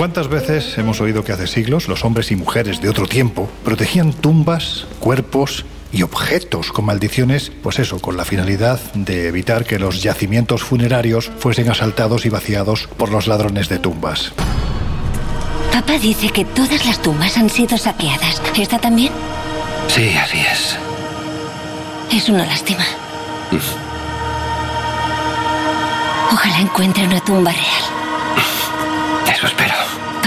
¿Cuántas veces hemos oído que hace siglos los hombres y mujeres de otro tiempo protegían tumbas, cuerpos y objetos con maldiciones, pues eso, con la finalidad de evitar que los yacimientos funerarios fuesen asaltados y vaciados por los ladrones de tumbas? Papá dice que todas las tumbas han sido saqueadas. ¿Está también? Sí, así es. Es una lástima. Ojalá encuentre una tumba real.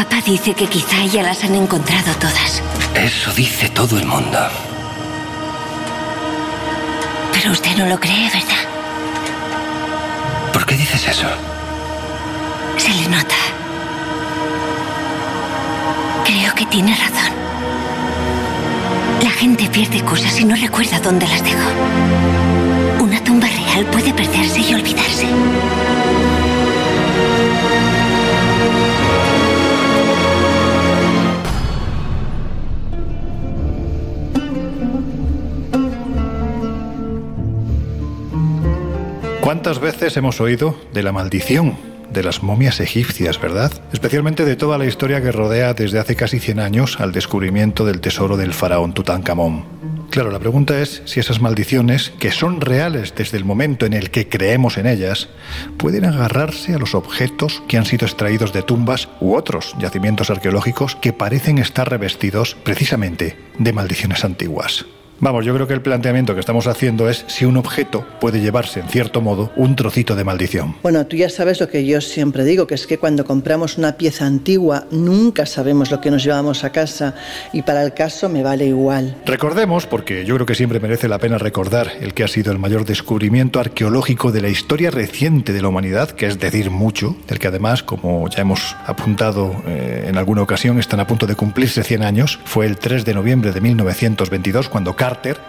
Papá dice que quizá ya las han encontrado todas. Eso dice todo el mundo. Pero usted no lo cree, ¿verdad? ¿Por qué dices eso? Se le nota. Creo que tiene razón. La gente pierde cosas y no recuerda dónde las dejó. Una tumba real puede perderse y olvidarse. ¿Cuántas veces hemos oído de la maldición de las momias egipcias, verdad? Especialmente de toda la historia que rodea desde hace casi 100 años al descubrimiento del tesoro del faraón Tutankamón. Claro, la pregunta es si esas maldiciones, que son reales desde el momento en el que creemos en ellas, pueden agarrarse a los objetos que han sido extraídos de tumbas u otros yacimientos arqueológicos que parecen estar revestidos precisamente de maldiciones antiguas. Vamos, yo creo que el planteamiento que estamos haciendo es si un objeto puede llevarse, en cierto modo, un trocito de maldición. Bueno, tú ya sabes lo que yo siempre digo, que es que cuando compramos una pieza antigua nunca sabemos lo que nos llevamos a casa y para el caso me vale igual. Recordemos, porque yo creo que siempre merece la pena recordar el que ha sido el mayor descubrimiento arqueológico de la historia reciente de la humanidad, que es decir mucho, del que además, como ya hemos apuntado eh, en alguna ocasión, están a punto de cumplirse 100 años, fue el 3 de noviembre de 1922 cuando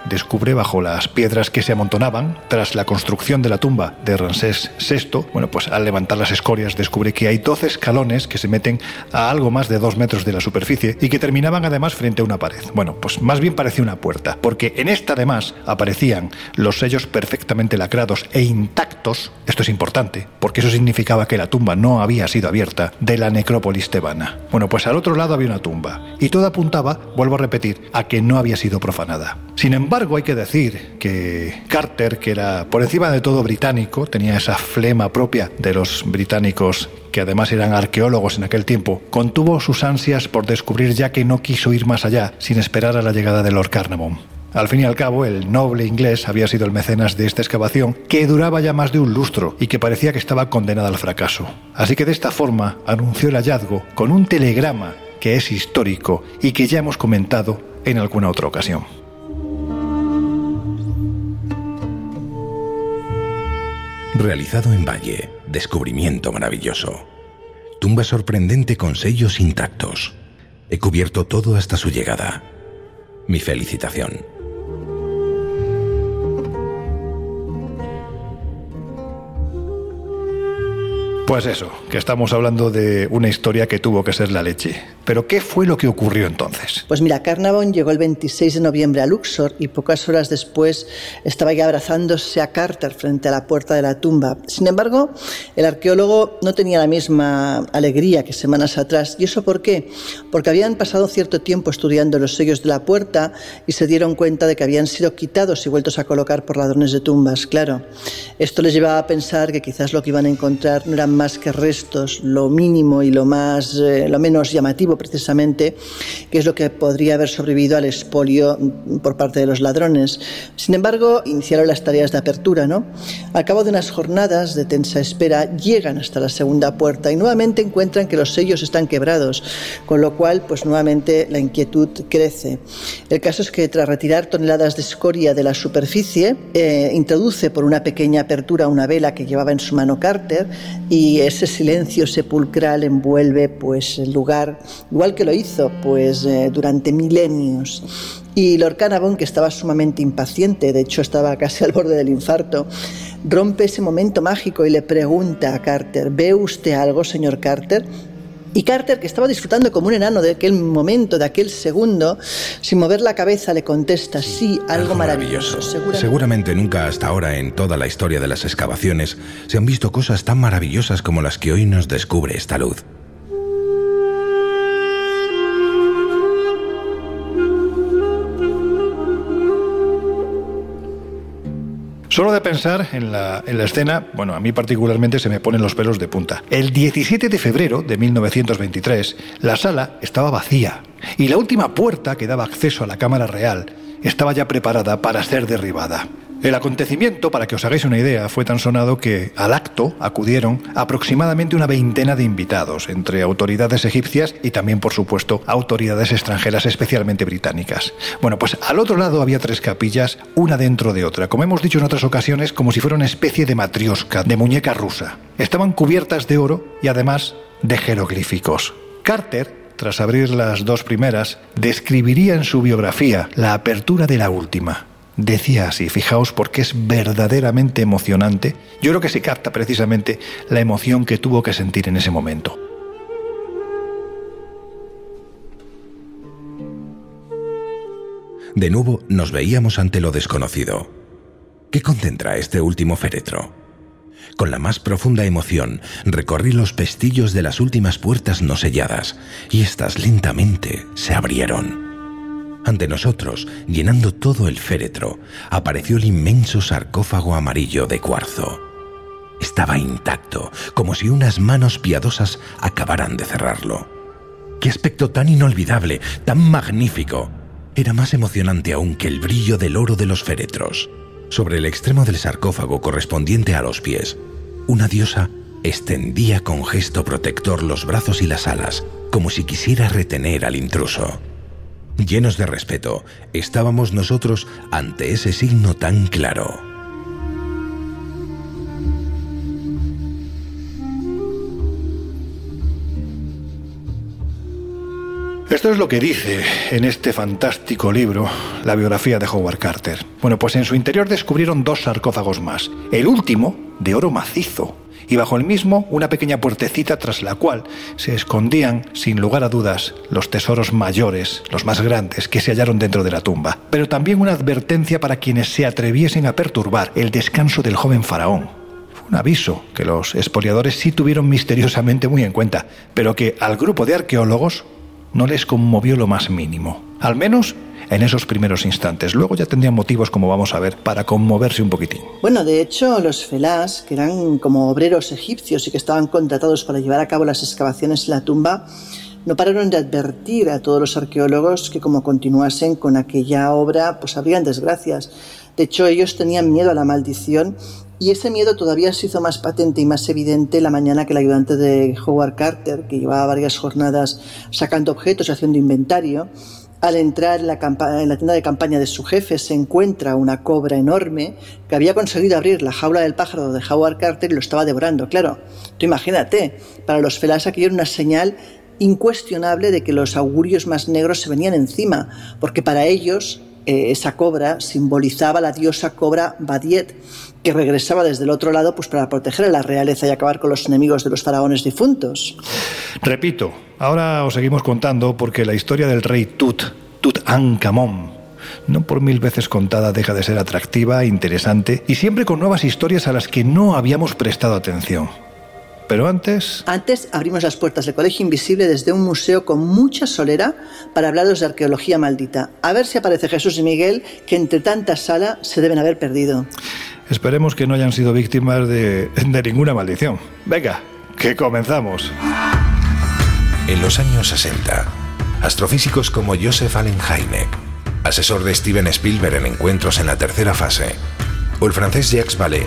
Descubre bajo las piedras que se amontonaban tras la construcción de la tumba de Ramsés VI, bueno, pues al levantar las escorias descubre que hay 12 escalones que se meten a algo más de dos metros de la superficie y que terminaban además frente a una pared. Bueno, pues más bien parecía una puerta, porque en esta además aparecían los sellos perfectamente lacrados e intactos, esto es importante, porque eso significaba que la tumba no había sido abierta, de la necrópolis tebana. Bueno, pues al otro lado había una tumba, y todo apuntaba, vuelvo a repetir, a que no había sido profanada. Sin embargo, hay que decir que Carter, que era por encima de todo británico, tenía esa flema propia de los británicos que además eran arqueólogos en aquel tiempo, contuvo sus ansias por descubrir ya que no quiso ir más allá sin esperar a la llegada de Lord Carnarvon. Al fin y al cabo, el noble inglés había sido el mecenas de esta excavación, que duraba ya más de un lustro y que parecía que estaba condenada al fracaso. Así que de esta forma anunció el hallazgo con un telegrama que es histórico y que ya hemos comentado en alguna otra ocasión. Realizado en Valle, descubrimiento maravilloso. Tumba sorprendente con sellos intactos. He cubierto todo hasta su llegada. Mi felicitación. Pues eso, que estamos hablando de una historia que tuvo que ser la leche. Pero ¿qué fue lo que ocurrió entonces? Pues mira, Carnarvon llegó el 26 de noviembre a Luxor y pocas horas después estaba ya abrazándose a Carter frente a la puerta de la tumba. Sin embargo, el arqueólogo no tenía la misma alegría que semanas atrás. ¿Y eso por qué? Porque habían pasado cierto tiempo estudiando los sellos de la puerta y se dieron cuenta de que habían sido quitados y vueltos a colocar por ladrones de tumbas, claro. Esto les llevaba a pensar que quizás lo que iban a encontrar no eran más que restos, lo mínimo y lo, más, eh, lo menos llamativo precisamente, que es lo que podría haber sobrevivido al expolio por parte de los ladrones. Sin embargo, iniciaron las tareas de apertura. ¿no? Al cabo de unas jornadas de tensa espera, llegan hasta la segunda puerta y nuevamente encuentran que los sellos están quebrados, con lo cual, pues nuevamente la inquietud crece. El caso es que tras retirar toneladas de escoria de la superficie, eh, introduce por una pequeña apertura una vela que llevaba en su mano Carter y ese silencio sepulcral envuelve pues el lugar, igual que lo hizo pues eh, durante milenios. Y Lord Carnarvon, que estaba sumamente impaciente, de hecho estaba casi al borde del infarto, rompe ese momento mágico y le pregunta a Carter, ¿ve usted algo, señor Carter? Y Carter, que estaba disfrutando como un enano de aquel momento, de aquel segundo, sin mover la cabeza, le contesta, sí, algo, maravilloso. Seguramente. Seguramente nunca hasta ahora en toda la historia de las excavaciones se han visto cosas tan maravillosas como las que hoy nos descubre esta luz. Solo de pensar en la, en la, escena, bueno, a mí particularmente se me ponen los pelos de punta. El 17 de febrero de 1923, la sala estaba vacía y la última puerta que daba acceso a la Cámara Real estaba ya preparada para ser derribada. El acontecimiento, para que os hagáis una idea, fue tan sonado que al acto acudieron aproximadamente una veintena de invitados, entre autoridades egipcias y también, por supuesto, autoridades extranjeras, especialmente británicas. Bueno, pues al otro lado había tres capillas, una dentro de otra, como hemos dicho en otras ocasiones, como si fuera una especie de matriosca, de muñeca rusa. Estaban cubiertas de oro y además de jeroglíficos. Carter tras abrir las dos primeras, describiría en su biografía la apertura de la última. Decía así, fijaos porque es verdaderamente emocionante. Yo creo que se capta precisamente la emoción que tuvo que sentir en ese momento. De nuevo nos veíamos ante lo desconocido. ¿Qué contendrá este último féretro? Con la más profunda emoción recorrí los pestillos de las últimas puertas no selladas y éstas lentamente se abrieron. Ante nosotros, llenando todo el féretro, apareció el inmenso sarcófago amarillo de cuarzo. Estaba intacto, como si unas manos piadosas acabaran de cerrarlo. ¡Qué aspecto tan inolvidable, tan magnífico! Era más emocionante aún que el brillo del oro de los féretros. Sobre el extremo del sarcófago correspondiente a los pies, una diosa extendía con gesto protector los brazos y las alas, como si quisiera retener al intruso. Llenos de respeto, estábamos nosotros ante ese signo tan claro. Esto es lo que dice en este fantástico libro la biografía de Howard Carter. Bueno, pues en su interior descubrieron dos sarcófagos más. El último, de oro macizo, y bajo el mismo una pequeña puertecita tras la cual se escondían, sin lugar a dudas, los tesoros mayores, los más grandes, que se hallaron dentro de la tumba, pero también una advertencia para quienes se atreviesen a perturbar el descanso del joven faraón. Un aviso que los expoliadores sí tuvieron misteriosamente muy en cuenta, pero que al grupo de arqueólogos no les conmovió lo más mínimo. Al menos en esos primeros instantes. Luego ya tendrían motivos, como vamos a ver, para conmoverse un poquitín. Bueno, de hecho, los felás, que eran como obreros egipcios y que estaban contratados para llevar a cabo las excavaciones en la tumba, no pararon de advertir a todos los arqueólogos que como continuasen con aquella obra, pues habrían desgracias. De hecho, ellos tenían miedo a la maldición y ese miedo todavía se hizo más patente y más evidente la mañana que el ayudante de Howard Carter, que llevaba varias jornadas sacando objetos y haciendo inventario, al entrar en la, tienda de campaña de su jefe se encuentra una cobra enorme que había conseguido abrir la jaula del pájaro de Howard Carter y lo estaba devorando. Claro, tú imagínate, para los felas aquello era una señal incuestionable de que los augurios más negros se venían encima, porque para ellos eh, esa cobra simbolizaba la diosa cobra Badiet, que regresaba desde el otro lado pues, para proteger a la realeza y acabar con los enemigos de los faraones difuntos. Repito, ahora os seguimos contando porque la historia del rey Tut, Tutankhamón, no por mil veces contada deja de ser atractiva, interesante y siempre con nuevas historias a las que no habíamos prestado atención. Pero antes... Antes abrimos las puertas del Colegio Invisible desde un museo con mucha solera para hablaros de arqueología maldita. A ver si aparece Jesús y Miguel, que entre tanta sala se deben haber perdido. Esperemos que no hayan sido víctimas de, de ninguna maldición. Venga, que comenzamos. En los años 60, astrofísicos como Joseph Allen Hynek, asesor de Steven Spielberg en encuentros en la tercera fase, o el francés Jacques Vallée,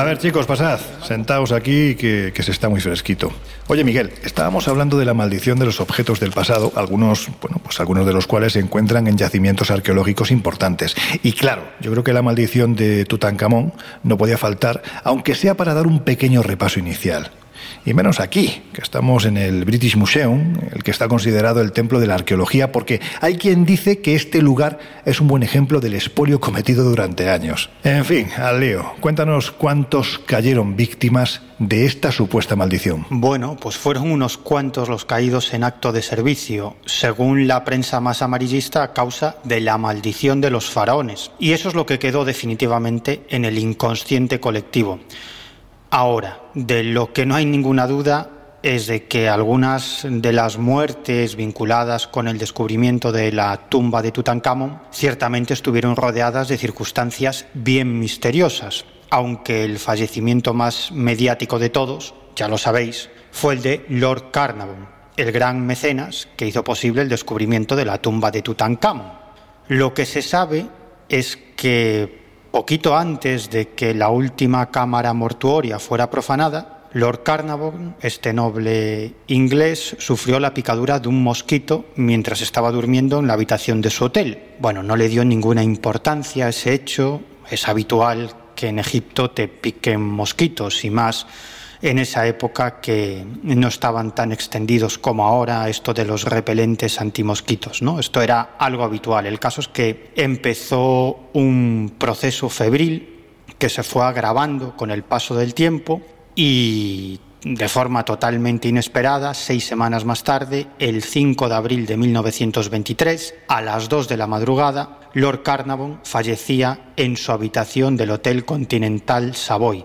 A ver, chicos, pasad. Sentaos aquí que, que, se está muy fresquito. Oye, Miguel, estábamos hablando de la maldición de los objetos del pasado, algunos, bueno, pues algunos de los cuales se encuentran en yacimientos arqueológicos importantes. Y claro, yo creo que la maldición de Tutankamón no podía faltar, aunque sea para dar un pequeño repaso inicial. Y menos aquí, que estamos en el British Museum, el que está considerado el templo de la arqueología, porque hay quien dice que este lugar es un buen ejemplo del expolio cometido durante años. En fin, al lío, cuéntanos cuántos cayeron víctimas de esta supuesta maldición. Bueno, pues fueron unos cuantos los caídos en acto de servicio, según la prensa más amarillista, a causa de la maldición de los faraones. Y eso es lo que quedó definitivamente en el inconsciente colectivo. Ahora, de lo que no hay ninguna duda es de que algunas de las muertes vinculadas con el descubrimiento de la tumba de Tutankamón ciertamente estuvieron rodeadas de circunstancias bien misteriosas, aunque el fallecimiento más mediático de todos, ya lo sabéis, fue el de Lord Carnarvon, el gran mecenas que hizo posible el descubrimiento de la tumba de Tutankamón. Lo que se sabe es que Poquito antes de que la última cámara mortuoria fuera profanada, Lord Carnarvon, este noble inglés, sufrió la picadura de un mosquito mientras estaba durmiendo en la habitación de su hotel. Bueno, no le dio ninguna importancia a ese hecho. Es habitual que en Egipto te piquen mosquitos y más en esa época que no estaban tan extendidos como ahora esto de los repelentes antimosquitos. ¿no? Esto era algo habitual. El caso es que empezó un proceso febril que se fue agravando con el paso del tiempo y de forma totalmente inesperada, seis semanas más tarde, el 5 de abril de 1923, a las 2 de la madrugada, Lord Carnarvon fallecía en su habitación del Hotel Continental Savoy,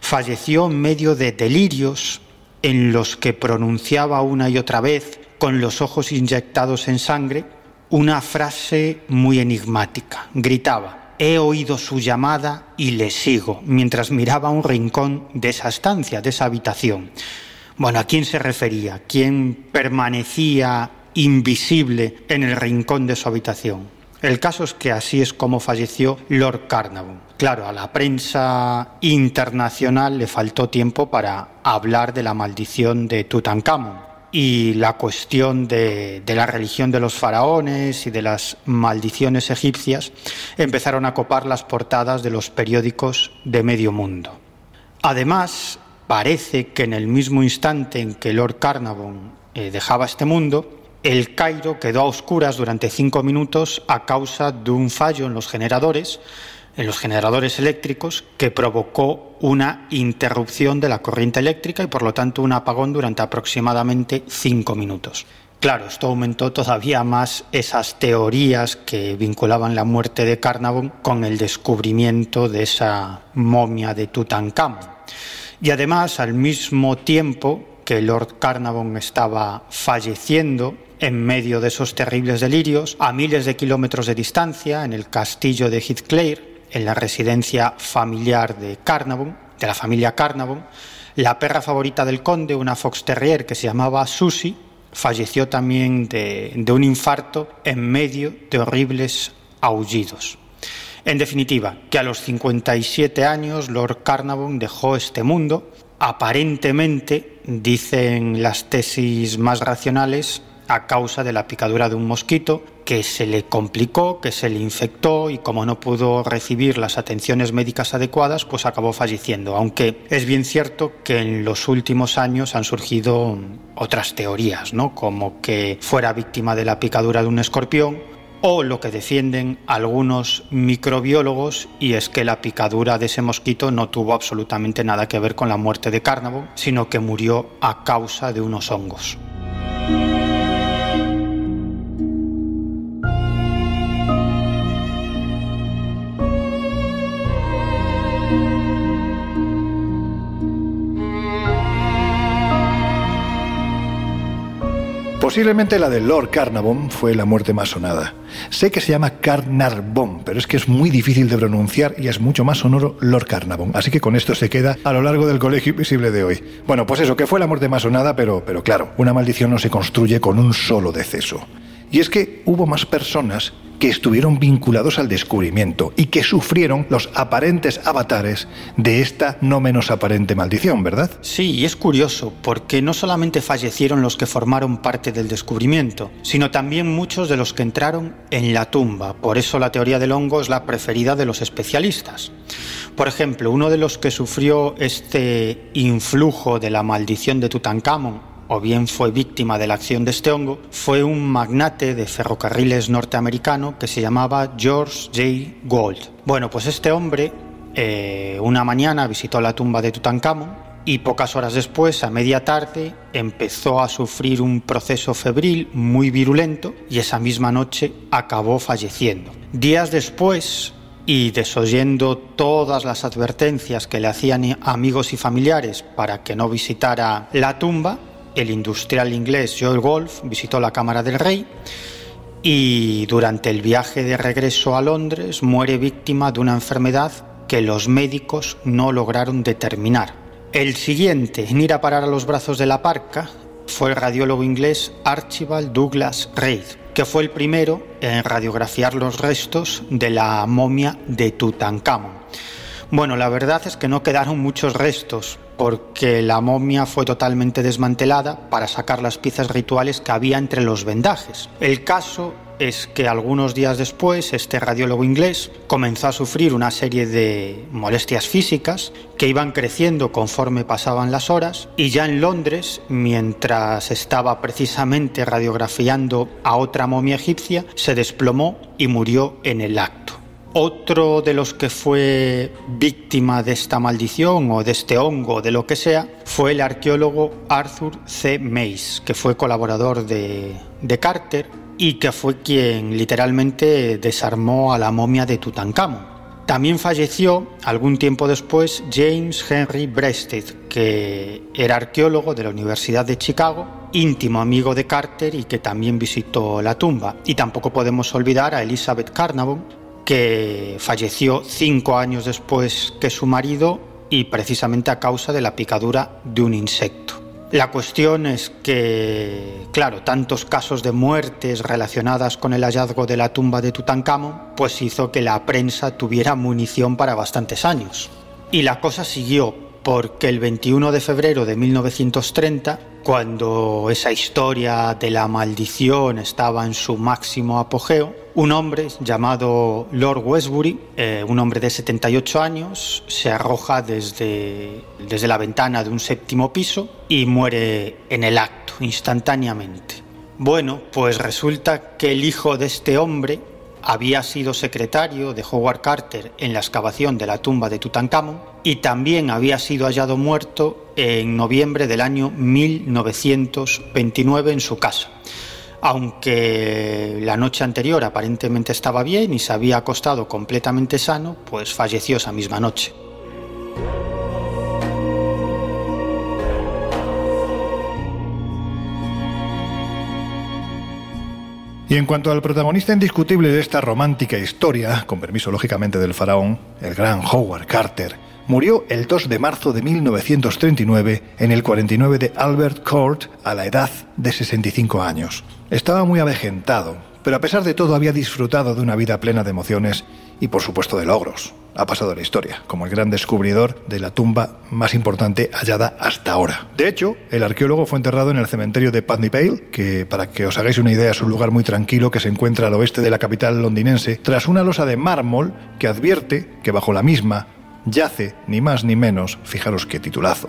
falleció en medio de delirios en los que pronunciaba una y otra vez, con los ojos inyectados en sangre, una frase muy enigmática. Gritaba, he oído su llamada y le sigo, mientras miraba un rincón de esa estancia, de esa habitación. Bueno, ¿a quién se refería? ¿Quién permanecía invisible en el rincón de su habitación? El caso es que así es como falleció Lord Carnarvon. Claro, a la prensa internacional le faltó tiempo para hablar de la maldición de Tutankamón y la cuestión de, la religión de los faraones y de las maldiciones egipcias empezaron a copar las portadas de los periódicos de medio mundo. Además, parece que en el mismo instante en que Lord Carnarvon eh, dejaba este mundo, el Cairo quedó a oscuras durante cinco minutos a causa de un fallo en los generadores, en los generadores eléctricos, que provocó una interrupción de la corriente eléctrica y por lo tanto un apagón durante aproximadamente cinco minutos. Claro, esto aumentó todavía más esas teorías que vinculaban la muerte de Carnarvon con el descubrimiento de esa momia de Tutankamón. Y además, al mismo tiempo que Lord Carnarvon estaba falleciendo, en medio de esos terribles delirios, a miles de kilómetros de distancia, en el castillo de Heathcliff, en la residencia familiar de Carnarvon, de la familia Carnarvon, la perra favorita del conde, una fox terrier que se llamaba Susie, falleció también de, de un infarto en medio de horribles aullidos. En definitiva, que a los 57 años Lord Carnarvon dejó este mundo, aparentemente, dicen las tesis más racionales, a causa de la picadura de un mosquito que se le complicó, que se le infectó y como no pudo recibir las atenciones médicas adecuadas, pues acabó falleciendo. Aunque es bien cierto que en los últimos años han surgido otras teorías, ¿no? Como que fuera víctima de la picadura de un escorpión o lo que defienden algunos microbiólogos y es que la picadura de ese mosquito no tuvo absolutamente nada que ver con la muerte de Cárnavo, sino que murió a causa de unos hongos. Posiblemente la de Lord Carnarvon fue la muerte más sonada. Sé que se llama Carnarvon, pero es que es muy difícil de pronunciar y es mucho más sonoro Lord Carnarvon. Así que con esto se queda a lo largo del colegio invisible de hoy. Bueno, pues eso, que fue la muerte más sonada, pero, pero claro, una maldición no se construye con un solo deceso. Y es que hubo más personas que estuvieron vinculados al descubrimiento y que sufrieron los aparentes avatares de esta no menos aparente maldición, ¿verdad? Sí, y es curioso, porque no solamente fallecieron los que formaron parte del descubrimiento, sino también muchos de los que entraron en la tumba. Por eso la teoría del hongo es la preferida de los especialistas. Por ejemplo, uno de los que sufrió este influjo de la maldición de Tutankamón o bien fue víctima de la acción de este hongo, fue un magnate de ferrocarriles norteamericano que se llamaba George J. Gold. Bueno, pues este hombre eh, una mañana visitó la tumba de Tutankamón y pocas horas después, a media tarde, empezó a sufrir un proceso febril muy virulento y esa misma noche acabó falleciendo. Días después, y desoyendo todas las advertencias que le hacían amigos y familiares para que no visitara la tumba, el industrial inglés Joel Golf visitó la Cámara del Rey y durante el viaje de regreso a Londres muere víctima de una enfermedad que los médicos no lograron determinar. El siguiente en ir a parar a los brazos de la parca fue el radiólogo inglés Archibald Douglas Reid, que fue el primero en radiografiar los restos de la momia de Tutankamón. Bueno, la verdad es que no quedaron muchos restos, porque la momia fue totalmente desmantelada para sacar las piezas rituales que había entre los vendajes. El caso es que algunos días después este radiólogo inglés comenzó a sufrir una serie de molestias físicas que iban creciendo conforme pasaban las horas y ya en Londres, mientras estaba precisamente radiografiando a otra momia egipcia, se desplomó y murió en el acto. Otro de los que fue víctima de esta maldición o de este hongo, de lo que sea, fue el arqueólogo Arthur C. Mace, que fue colaborador de, de Carter y que fue quien literalmente desarmó a la momia de Tutankamón. También falleció algún tiempo después James Henry Breasted, que era arqueólogo de la Universidad de Chicago, íntimo amigo de Carter y que también visitó la tumba. Y tampoco podemos olvidar a Elizabeth Carnavon, que falleció cinco años después que su marido y precisamente a causa de la picadura de un insecto. La cuestión es que, claro, tantos casos de muertes relacionadas con el hallazgo de la tumba de Tutankamón, pues hizo que la prensa tuviera munición para bastantes años. Y la cosa siguió, porque el 21 de febrero de 1930 cuando esa historia de la maldición estaba en su máximo apogeo, un hombre llamado Lord Westbury, eh, un hombre de 78 años, se arroja desde, desde la ventana de un séptimo piso y muere en el acto, instantáneamente. Bueno, pues resulta que el hijo de este hombre había sido secretario de Howard Carter en la excavación de la tumba de Tutankamón y también había sido hallado muerto en noviembre del año 1929 en su casa. Aunque la noche anterior aparentemente estaba bien y se había acostado completamente sano, pues falleció esa misma noche. Y en cuanto al protagonista indiscutible de esta romántica historia, con permiso lógicamente del faraón, el gran Howard Carter, murió el 2 de marzo de 1939 en el 49 de Albert Court a la edad de 65 años. Estaba muy avejentado, pero a pesar de todo había disfrutado de una vida plena de emociones y por supuesto de logros ha pasado a la historia como el gran descubridor de la tumba más importante hallada hasta ahora. De hecho, el arqueólogo fue enterrado en el cementerio de Putney Vale, que para que os hagáis una idea es un lugar muy tranquilo que se encuentra al oeste de la capital londinense, tras una losa de mármol que advierte que bajo la misma yace ni más ni menos, fijaros qué titulazo,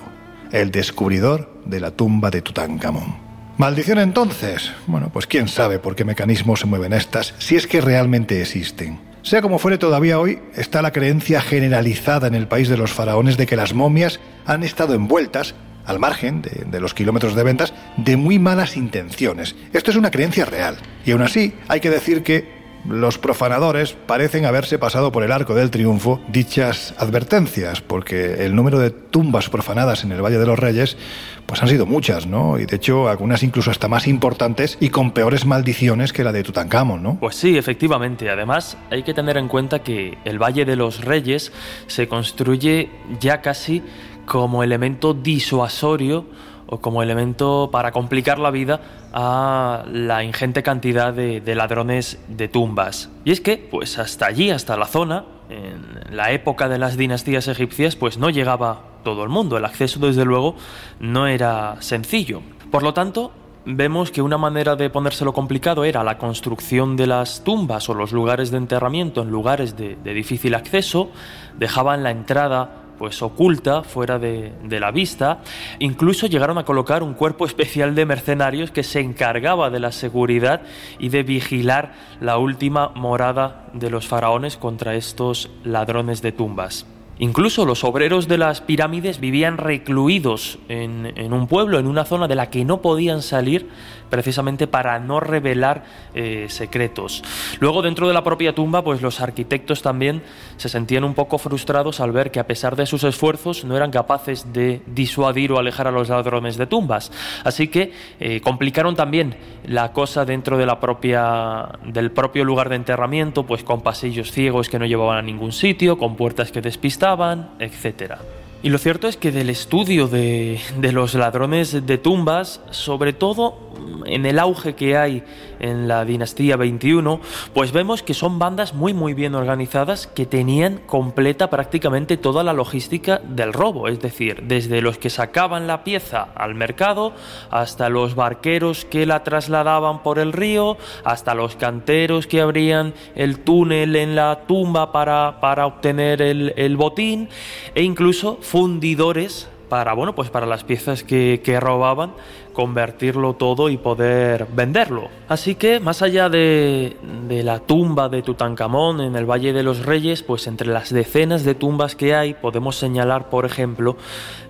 el descubridor de la tumba de Tutankamón. ¿Maldición entonces? Bueno, pues quién sabe por qué mecanismos se mueven estas, si es que realmente existen. Sea como fuere, todavía hoy está la creencia generalizada en el país de los faraones de que las momias han estado envueltas, al margen de, los kilómetros de ventas, de muy malas intenciones. Esto es una creencia real. Y aún así, hay que decir que los profanadores parecen haberse pasado por el arco del triunfo dichas advertencias, porque el número de tumbas profanadas en el Valle de los Reyes pues han sido muchas, ¿no? Y de hecho algunas incluso hasta más importantes y con peores maldiciones que la de Tutankamón, ¿no? Pues sí, efectivamente. Además, hay que tener en cuenta que el Valle de los Reyes se construye ya casi como elemento disuasorio o como elemento para complicar la vida a la ingente cantidad de, ladrones de tumbas. Y es que, pues hasta allí, hasta la zona, en la época de las dinastías egipcias, pues no llegaba todo el mundo. El acceso, desde luego, no era sencillo. Por lo tanto, vemos que una manera de ponérselo complicado era la construcción de las tumbas o los lugares de enterramiento en lugares de difícil acceso, dejaban la entrada pues oculta, fuera de, la vista. Incluso llegaron a colocar un cuerpo especial de mercenarios que se encargaba de la seguridad y de vigilar la última morada de los faraones contra estos ladrones de tumbas. Incluso los obreros de las pirámides vivían recluidos en, un pueblo, en una zona de la que no podían salir precisamente para no revelar eh, secretos. Luego dentro de la propia tumba, pues los arquitectos también se sentían un poco frustrados al ver que a pesar de sus esfuerzos no eran capaces de disuadir o alejar a los ladrones de tumbas. Así que eh, complicaron también la cosa dentro de la propia, del propio lugar de enterramiento, pues con pasillos ciegos que no llevaban a ningún sitio, con puertas que despistaban, etcétera. Y lo cierto es que del estudio de, de, los ladrones de tumbas, sobre todo en el auge que hay en la dinastía 21, pues vemos que son bandas muy muy bien organizadas que tenían completa prácticamente toda la logística del robo, es decir, desde los que sacaban la pieza al mercado hasta los barqueros que la trasladaban por el río, hasta los canteros que abrían el túnel en la tumba para, para obtener el, el botín e incluso fundidores para bueno pues para las piezas que, que, robaban convertirlo todo y poder venderlo. Así que más allá de, la tumba de Tutankamón en el Valle de los Reyes pues entre las decenas de tumbas que hay podemos señalar por ejemplo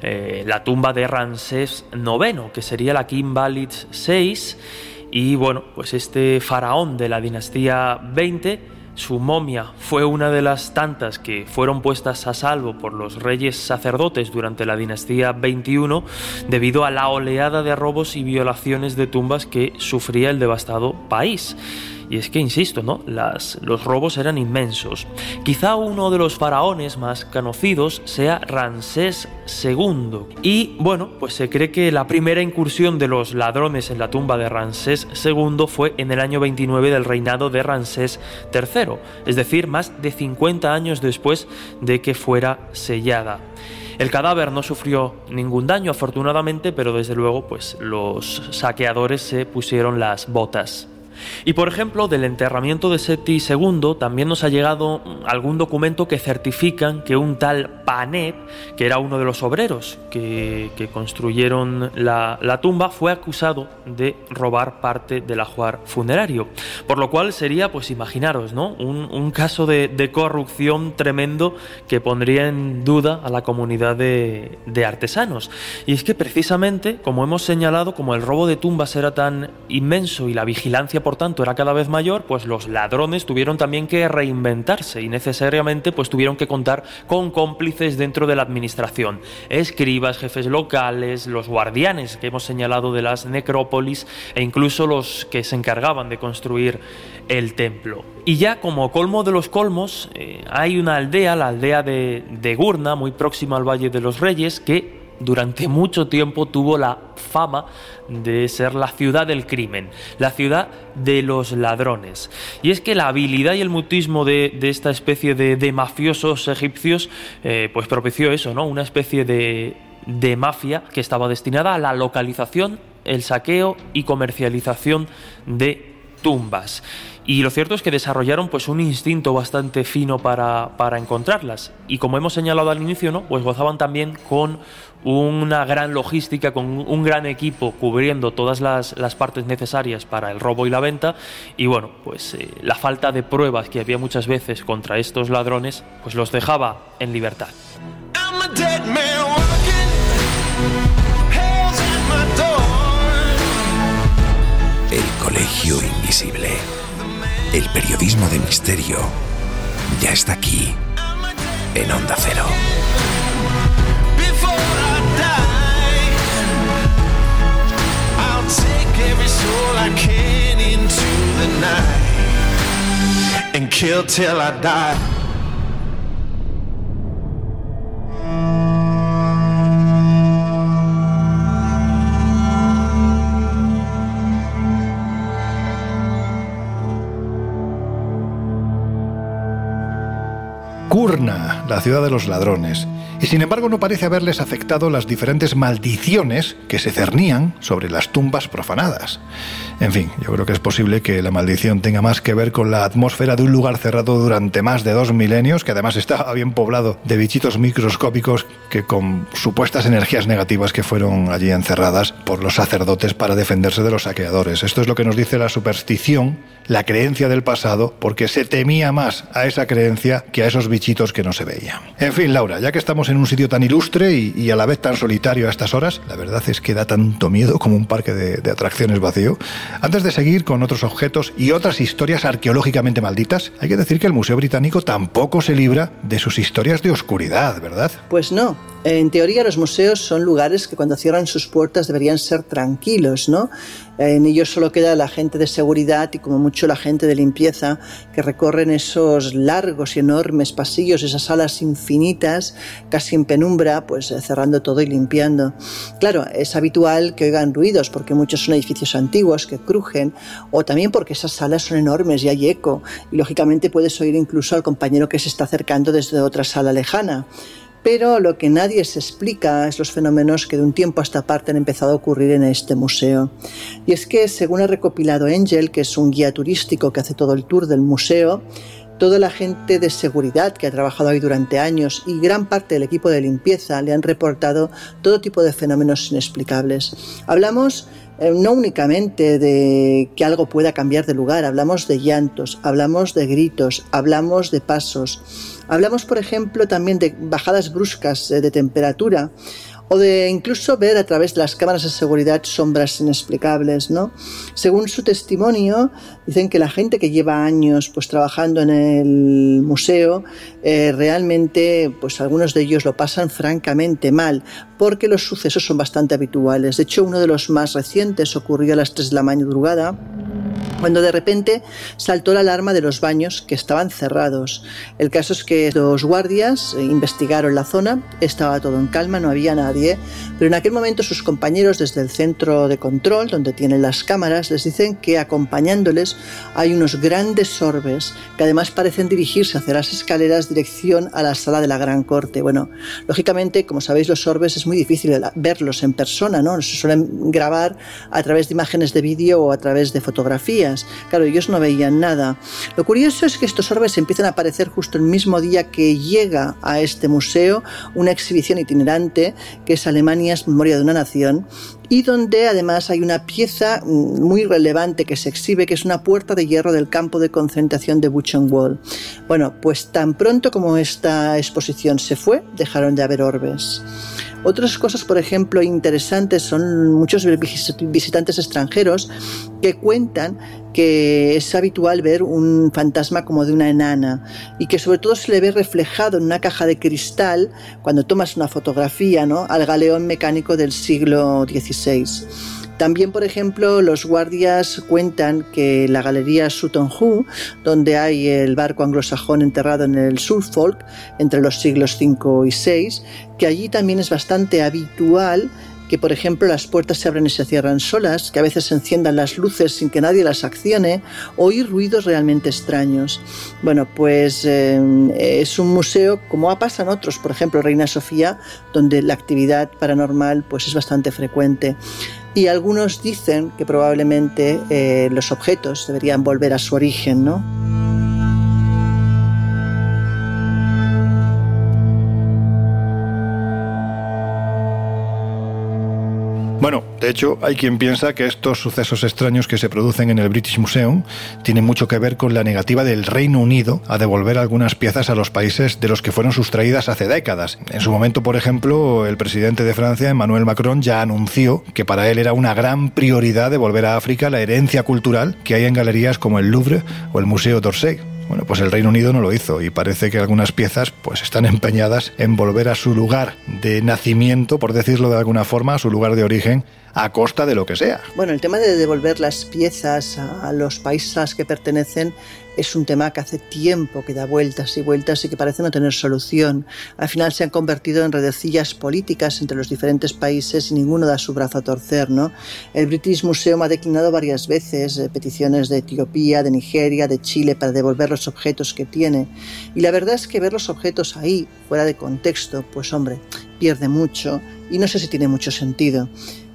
eh, la tumba de Ramsés IX que sería la Kimbalit 6 y bueno pues este faraón de la dinastía 20 su momia fue una de las tantas que fueron puestas a salvo por los reyes sacerdotes durante la dinastía 21 debido a la oleada de robos y violaciones de tumbas que sufría el devastado país. Y es que, insisto, ¿no? Las, los robos eran inmensos. Quizá uno de los faraones más conocidos sea Ramsés II. Y bueno, pues se cree que la primera incursión de los ladrones en la tumba de Ramsés II fue en el año 29 del reinado de Ramsés III, es decir, más de 50 años después de que fuera sellada. El cadáver no sufrió ningún daño afortunadamente, pero desde luego pues los saqueadores se pusieron las botas. Y por ejemplo, del enterramiento de Seti II también nos ha llegado algún documento que certifican que un tal Panep, que era uno de los obreros que, que construyeron la, la, tumba, fue acusado de robar parte del ajuar funerario. Por lo cual sería, pues imaginaros, ¿no? Un, un caso de, corrupción tremendo que pondría en duda a la comunidad de, de artesanos. Y es que precisamente, como hemos señalado, como el robo de tumbas era tan inmenso y la vigilancia por tanto era cada vez mayor, pues los ladrones tuvieron también que reinventarse y necesariamente pues tuvieron que contar con cómplices dentro de la administración, escribas, jefes locales, los guardianes que hemos señalado de las necrópolis e incluso los que se encargaban de construir el templo. Y ya como colmo de los colmos, eh, hay una aldea, la aldea de, de Gurna, muy próxima al Valle de los Reyes, que durante mucho tiempo tuvo la fama de ser la ciudad del crimen, la ciudad de los ladrones. Y es que la habilidad y el mutismo de, de esta especie de, de mafiosos egipcios, eh, pues propició eso, ¿no? Una especie de, de mafia que estaba destinada a la localización, el saqueo y comercialización de tumbas. Y lo cierto es que desarrollaron pues un instinto bastante fino para, para encontrarlas. Y como hemos señalado al inicio, ¿no? pues gozaban también con una gran logística, con un gran equipo cubriendo todas las, las partes necesarias para el robo y la venta. Y bueno, pues eh, la falta de pruebas que había muchas veces contra estos ladrones, pues los dejaba en libertad. El Colegio Invisible. El periodismo de misterio ya está aquí en Onda Cero. I can into the night and kill till I die. Kurna, la ciudad de los ladrones, y sin embargo no parece haberles afectado las diferentes maldiciones que se cernían sobre las tumbas profanadas. En fin, yo creo que es posible que la maldición tenga más que ver con la atmósfera de un lugar cerrado durante más de dos milenios, que además estaba bien poblado de bichitos microscópicos que con supuestas energías negativas que fueron allí encerradas por los sacerdotes para defenderse de los saqueadores. Esto es lo que nos dice la superstición, la creencia del pasado, porque se temía más a esa creencia que a esos bichitos que no se veían. En fin, Laura, ya que estamos en un sitio tan ilustre y, a la vez tan solitario a estas horas, la verdad es que da tanto miedo como un parque de, de atracciones vacío. Antes de seguir con otros objetos y otras historias arqueológicamente malditas, hay que decir que el Museo Británico tampoco se libra de sus historias de oscuridad, ¿verdad? Pues no. En teoría los museos son lugares que cuando cierran sus puertas deberían ser tranquilos, ¿no? En ellos solo queda la gente de seguridad y como mucho la gente de limpieza que recorren esos largos y enormes pasillos, esas salas infinitas, casi en penumbra, pues eh, cerrando todo y limpiando. Claro, es habitual que oigan ruidos porque muchos son edificios antiguos que crujen o también porque esas salas son enormes y hay eco y lógicamente puedes oír incluso al compañero que se está acercando desde otra sala lejana. Pero lo que nadie se explica es los fenómenos que de un tiempo a esta parte han empezado a ocurrir en este museo. Y es que, según ha recopilado Angel, que es un guía turístico que hace todo el tour del museo, toda la gente de seguridad que ha trabajado ahí durante años y gran parte del equipo de limpieza le han reportado todo tipo de fenómenos inexplicables. Hablamos eh, no únicamente de que algo pueda cambiar de lugar, hablamos de llantos, hablamos de gritos, hablamos de pasos, hablamos por ejemplo también de bajadas bruscas eh, de temperatura o de incluso ver a través de las cámaras de seguridad sombras inexplicables, ¿no? Según su testimonio, dicen que la gente que lleva años pues trabajando en el museo eh, realmente pues algunos de ellos lo pasan francamente mal porque los sucesos son bastante habituales. De hecho, uno de los más recientes ocurrió a las 3 de la madrugada cuando de repente saltó la alarma de los baños que estaban cerrados. El caso es que los guardias eh, investigaron la zona, estaba todo en calma, no había nadie, pero en aquel momento sus compañeros desde el centro de control, donde tienen las cámaras, les dicen que acompañándoles hay unos grandes orbes que además parecen dirigirse hacia las escaleras dirección a la sala de la Gran Corte. Bueno, lógicamente, como sabéis, los orbes es muy difícil verlos en persona, ¿no? Se suelen grabar a través de imágenes de vídeo o a través de fotografías Claro, ellos no veían nada. Lo curioso es que estos orbes empiezan a aparecer justo el mismo día que llega a este museo una exhibición itinerante que es Alemania es Memoria de una Nación y donde además hay una pieza mm, muy relevante que se exhibe, que es una puerta de hierro del campo de concentración de Buchenwald. Bueno, pues tan pronto como esta exposición se fue, dejaron de haber orbes. Otras cosas, por ejemplo, interesantes son muchos visitantes extranjeros que cuentan que es habitual ver un fantasma como de una enana y que sobre todo se le ve reflejado en una caja de cristal cuando tomas una fotografía ¿no? al galeón mecánico del siglo XVI. También, por ejemplo, los guardias cuentan que la galería Sutton Hoo, donde hay el barco anglosajón enterrado en el Suffolk entre los siglos V y VI, que allí también es bastante habitual que por ejemplo las puertas se abren y se cierran solas, que a veces se enciendan las luces sin que nadie las accione, oír ruidos realmente extraños. Bueno, pues eh, es un museo como pasa en otros, por ejemplo Reina Sofía, donde la actividad paranormal pues es bastante frecuente y algunos dicen que probablemente eh, los objetos deberían volver a su origen, ¿no? Bueno, de hecho, hay quien piensa que estos sucesos extraños que se producen en el British Museum tienen mucho que ver con la negativa del Reino Unido a devolver algunas piezas a los países de los que fueron sustraídas hace décadas. En su momento, por ejemplo, el presidente de Francia, Emmanuel Macron, ya anunció que para él era una gran prioridad devolver a África la herencia cultural que hay en galerías como el Louvre o el Museo d'Orsay. Bueno, pues el Reino Unido no lo hizo y parece que algunas piezas pues están empeñadas en volver a su lugar de nacimiento, por decirlo de alguna forma, a su lugar de origen, a costa de lo que sea. Bueno, el tema de devolver las piezas a los países que pertenecen es un tema que hace tiempo que da vueltas y vueltas y que parece no tener solución. Al final se han convertido en redecillas políticas entre los diferentes países y ninguno da su brazo a torcer, ¿no? El British Museum ha declinado varias veces eh, peticiones de Etiopía, de Nigeria, de Chile para devolver los objetos que tiene. Y la verdad es que ver los objetos ahí, fuera de contexto, pues hombre, pierde mucho y no sé si tiene mucho sentido.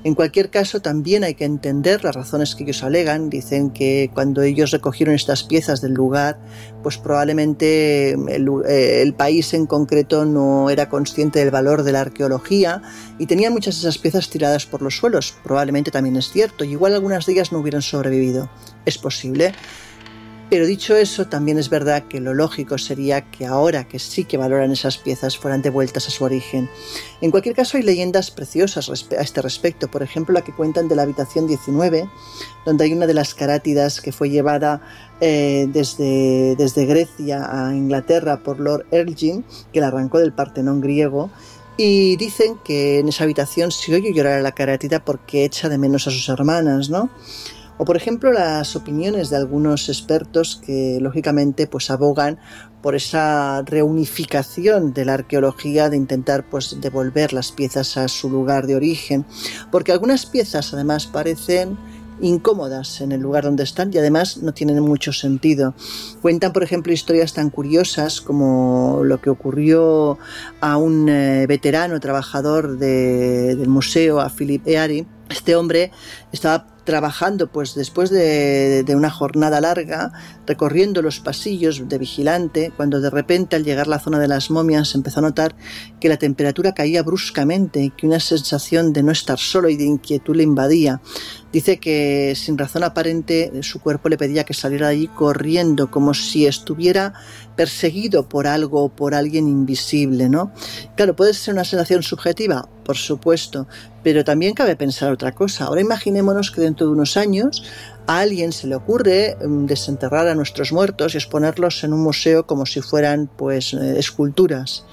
En cualquier caso, también hay que entender las razones que ellos alegan. Dicen que cuando ellos recogieron estas piezas del lugar, pues probablemente el, eh, el, país en concreto no era consciente del valor de la arqueología y tenían muchas de esas piezas tiradas por los suelos. Probablemente también es cierto. Y igual algunas de ellas no hubieran sobrevivido. Es posible. Pero dicho eso, también es verdad que lo lógico sería que ahora que sí que valoran esas piezas fueran devueltas a su origen. En cualquier caso, hay leyendas preciosas a este respecto. Por ejemplo, la que cuentan de la habitación 19, donde hay una de las carátidas que fue llevada eh, desde, desde Grecia a Inglaterra por Lord Elgin, que la arrancó del Partenón griego. Y dicen que en esa habitación se oye llorar a la carátida porque echa de menos a sus hermanas, ¿no? O por ejemplo las opiniones de algunos expertos que lógicamente pues abogan por esa reunificación de la arqueología, de intentar pues devolver las piezas a su lugar de origen, porque algunas piezas además parecen incómodas en el lugar donde están y además no tienen mucho sentido. Cuentan, por ejemplo, historias tan curiosas como lo que ocurrió a un eh, veterano trabajador de, del museo, a Philip Eary. Este hombre estaba trabajando pues después de, de, una jornada larga, recorriendo los pasillos de vigilante, cuando de repente al llegar a la zona de las momias empezó a notar que la temperatura caía bruscamente que una sensación de no estar solo y de inquietud le invadía. Dice que sin razón aparente su cuerpo le pedía que saliera de allí corriendo como si estuviera perseguido por algo o por alguien invisible, ¿no? Claro, puede ser una sensación subjetiva, por supuesto, pero también cabe pensar otra cosa. Ahora imaginémonos que dentro de unos años a alguien se le ocurre desenterrar a nuestros muertos y exponerlos en un museo como si fueran pues esculturas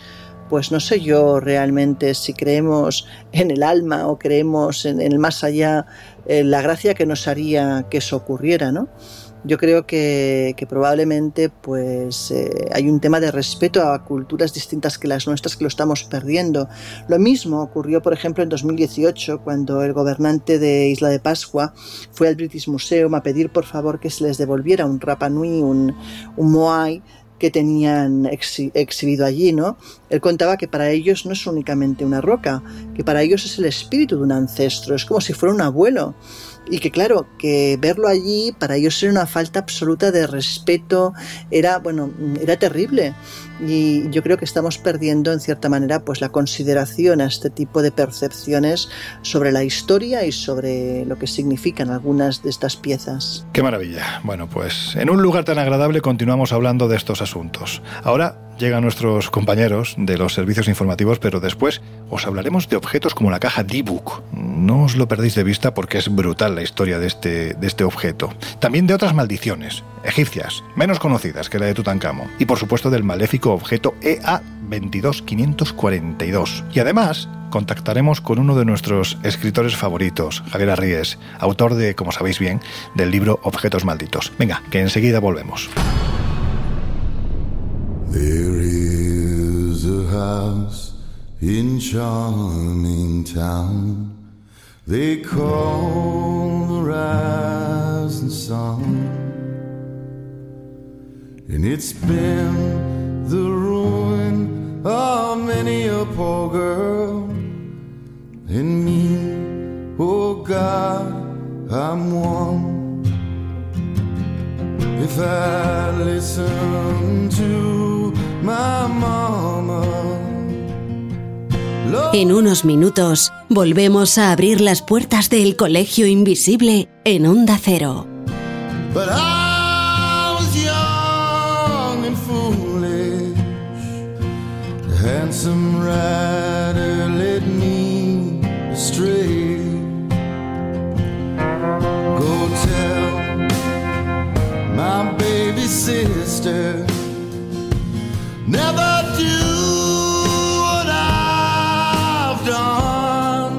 pues no sé yo realmente si creemos en el alma o creemos en, el más allá, eh, la gracia que nos haría que eso ocurriera, ¿no? Yo creo que, que probablemente pues eh, hay un tema de respeto a culturas distintas que las nuestras que lo estamos perdiendo. Lo mismo ocurrió, por ejemplo, en 2018 cuando el gobernante de Isla de Pascua fue al British Museum a pedir por favor que se les devolviera un Rapa Nui, un, un Moai que tenían exhibido allí, ¿no? Él contaba que para ellos no es únicamente una roca, que para ellos es el espíritu de un ancestro, es como si fuera un abuelo y que claro, que verlo allí para ellos era una falta absoluta de respeto, era, bueno, era terrible. Y yo creo que estamos perdiendo en cierta manera pues la consideración a este tipo de percepciones sobre la historia y sobre lo que significan algunas de estas piezas. Qué maravilla. Bueno, pues en un lugar tan agradable continuamos hablando de estos asuntos. Ahora llegan nuestros compañeros de los servicios informativos, pero después os hablaremos de objetos como la caja D-Book. No os lo perdéis de vista porque es brutal la historia de este, de este objeto. También de otras maldiciones, egipcias, menos conocidas que la de Tutankamón. Y por supuesto del maléfico objeto EA 22542. Y además contactaremos con uno de nuestros escritores favoritos, Javier Arríes, autor de, como sabéis bien, del libro Objetos Malditos. Venga, que enseguida volvemos. And it's been the ruin of many a poor girl and me. Oh God, I'm one. If I listen to my mama. En unos minutos volvemos a abrir las puertas del Colegio Invisible en Onda Cero. handsome rider led me astray. Go tell my baby sister, never do what I've done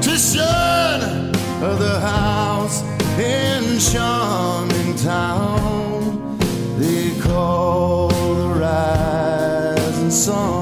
to shun the house in Sean. song.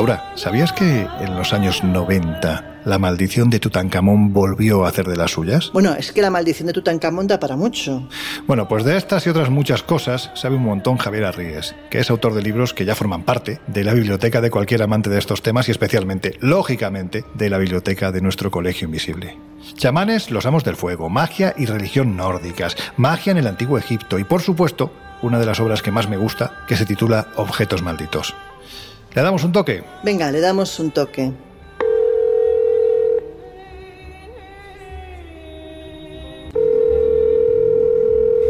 Laura, ¿sabías que en los años 90 la maldición de Tutankamón volvió a hacer de las suyas? Bueno, es que la maldición de Tutankamón da para mucho. Bueno, pues de estas y otras muchas cosas sabe un montón Javier Arríes, que es autor de libros que ya forman parte de la biblioteca de cualquier amante de estos temas y especialmente, lógicamente, de la biblioteca de nuestro colegio invisible. Chamanes, los amos del fuego, magia y religión nórdicas, magia en el antiguo Egipto y, por supuesto, una de las obras que más me gusta, que se titula Objetos Malditos. ¿Le damos un toque? Venga, le damos un toque.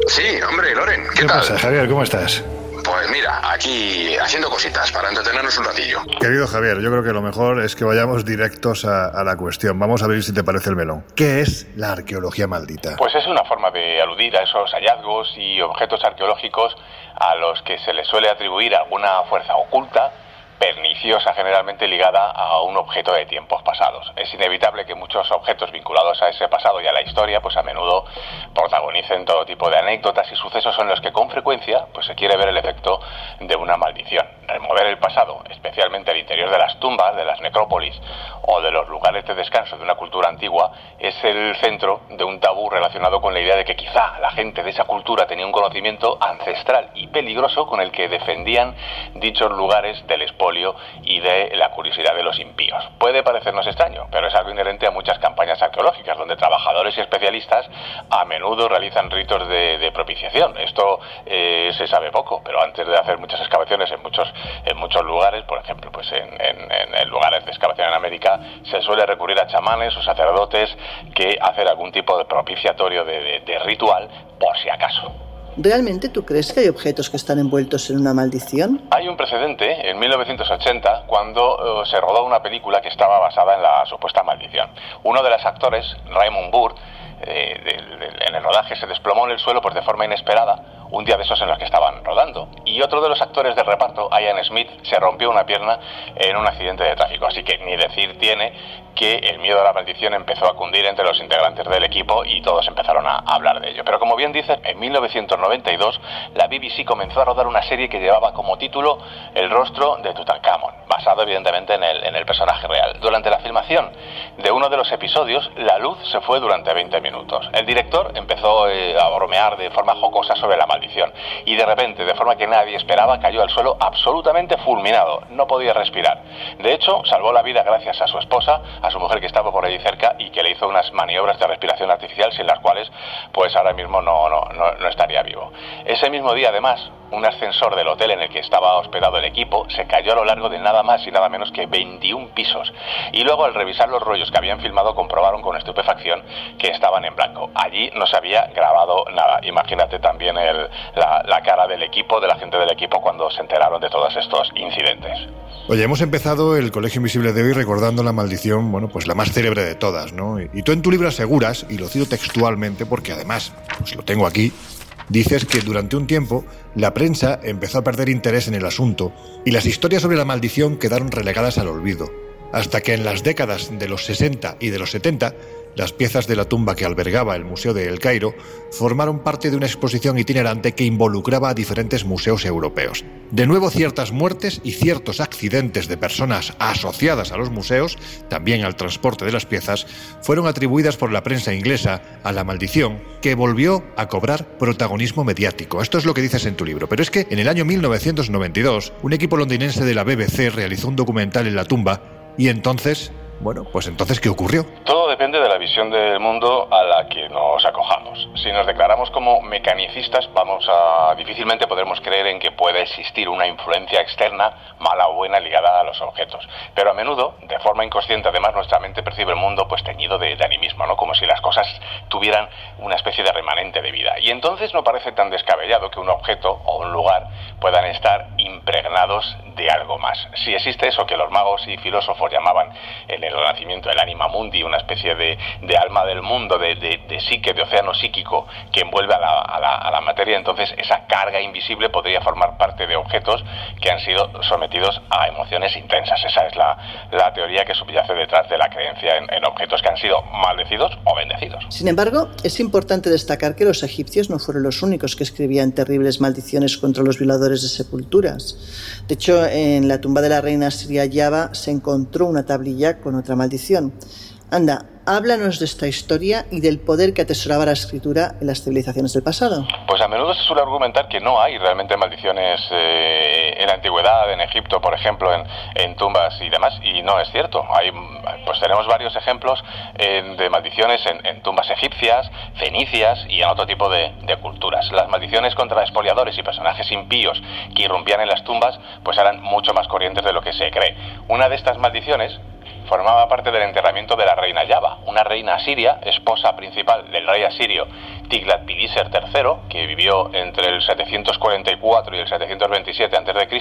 Sí, hombre, Loren, ¿qué, ¿Qué tal? pasa, Javier? ¿Cómo estás? Pues mira, aquí haciendo cositas para entretenernos un ratillo. Querido Javier, yo creo que lo mejor es que vayamos directos a, a la cuestión. Vamos a ver si te parece el melón. ¿Qué es la arqueología maldita? Pues es una forma de aludir a esos hallazgos y objetos arqueológicos a los que se les suele atribuir alguna fuerza oculta, perniciosa generalmente ligada a un objeto de tiempos pasados. Es inevitable que muchos objetos vinculados a ese pasado y a la historia, pues a menudo protagonicen todo tipo de anécdotas y sucesos en los que con frecuencia pues se quiere ver el efecto de una maldición. Remover el pasado, especialmente el interior de las tumbas, de las necrópolis o de los lugares de descanso de una cultura antigua, es el centro de un tabú relacionado con la idea de que quizá la gente de esa cultura tenía un conocimiento ancestral y peligroso con el que defendían dichos lugares del espolio y de la curiosidad de los impíos. Puede parecernos extraño, pero es algo inherente a muchas campañas arqueológicas, donde trabajadores y especialistas a menudo realizan ritos de, propiciación. Esto eh, se sabe poco, pero antes de hacer muchas excavaciones en muchos, en muchos lugares, por ejemplo, pues en, lugares de excavación en América, se suele recurrir a chamanes o sacerdotes que hacen algún tipo de propiciatorio de ritual por si acaso. ¿Realmente tú crees que hay objetos que están envueltos en una maldición? Hay un precedente en 1980 cuando eh, se rodó una película que estaba basada en la supuesta maldición. Uno de los actores, Raymond Burr, eh, en el rodaje se desplomó en el suelo pues de forma inesperada un día de esos en los que estaban rodando. Y otro de los actores del reparto, Ian Smith, se rompió una pierna en un accidente de tráfico. Así que ni decir tiene que el miedo a la maldición empezó a cundir entre los integrantes del equipo y todos empezaron a hablar de ello. Pero como bien dices, en 1992 la BBC comenzó a rodar una serie que llevaba como título El rostro de Tutankamón, basado evidentemente en el, en el personaje real. Durante la filmación de uno de los episodios, la luz se fue durante 20 minutos. El director empezó eh, a bromear de forma jocosa sobre la maldición y de repente, de forma que nadie esperaba, cayó al suelo absolutamente fulminado. No podía respirar. De hecho, salvó la vida gracias a su esposa, a su mujer que estaba por allí cerca y que le hizo unas maniobras de respiración artificial sin las cuales, pues ahora mismo no, no, no, no estaría vivo. Ese mismo día, además, un ascensor del hotel en el que estaba hospedado el equipo se cayó a lo largo de nada más y nada menos que 21 pisos. Y luego, al revisar los rollos que habían filmado, comprobaron con estupefacción que estaban en blanco. Allí no se había grabado nada. Imagínate también la cara del equipo, de la gente del equipo, cuando se enteraron de todos estos incidentes. Oye, hemos empezado el Colegio Invisible de hoy recordando la maldición, bueno, pues la más célebre de todas, ¿no? Y y tú en tu libro aseguras, y lo cito textualmente porque además, pues lo tengo aquí, dices que durante un tiempo la prensa empezó a perder interés en el asunto y las historias sobre la maldición quedaron relegadas al olvido, hasta que en las décadas de los 60 y de los 70 las piezas de la tumba que albergaba el Museo de El Cairo formaron parte de una exposición itinerante que involucraba a diferentes museos europeos. De nuevo, ciertas muertes y ciertos accidentes de personas asociadas a los museos, también al transporte de las piezas, fueron atribuidas por la prensa inglesa a la maldición, que volvió a cobrar protagonismo mediático. Esto es lo que dices en tu libro. Pero es que en el año 1992, un equipo londinense de la BBC realizó un documental en la tumba y entonces, bueno, pues entonces, ¿qué ocurrió? Todo depende de la visión del mundo a la que nos acojamos. Si nos declaramos como mecanicistas, vamos a difícilmente podremos creer en que puede existir una influencia externa, mala o buena, ligada a los objetos. Pero a menudo, de forma inconsciente, además nuestra mente percibe el mundo pues teñido de, de animismo, ¿no? Como si las cosas tuvieran una especie de remanente de vida. Y entonces no parece tan descabellado que un objeto o un lugar puedan estar impregnados de algo más. Si existe eso que los magos y filósofos llamaban en el Renacimiento el anima mundi, una especie de, alma del mundo, de, de, de, psique, de océano psíquico que envuelve a la, materia, entonces esa carga invisible podría formar parte de objetos que han sido sometidos a emociones intensas. Esa es la, la teoría que subyace detrás de la creencia en, en objetos que han sido maldecidos o bendecidos. Sin embargo, es importante destacar que los egipcios no fueron los únicos que escribían terribles maldiciones contra los violadores de sepulturas. De hecho, en la tumba de la reina siria Yaba se encontró una tablilla con otra maldición. Anda, háblanos de esta historia y del poder que atesoraba la escritura en las civilizaciones del pasado. Pues a menudo se suele argumentar que no hay realmente maldiciones eh, en la antigüedad, en Egipto, por ejemplo, en, tumbas y demás, y no es cierto. Hay, pues tenemos varios ejemplos eh, de maldiciones en, en, tumbas egipcias, fenicias y en otro tipo de, de, culturas. Las maldiciones contra expoliadores y personajes impíos que irrumpían en las tumbas, pues eran mucho más corrientes de lo que se cree. Una de estas maldiciones formaba parte del enterramiento de la reina Yaba, una reina asiria, esposa principal del rey asirio Tiglat-Pileser III, que vivió entre el 744 y el 727 a.C.,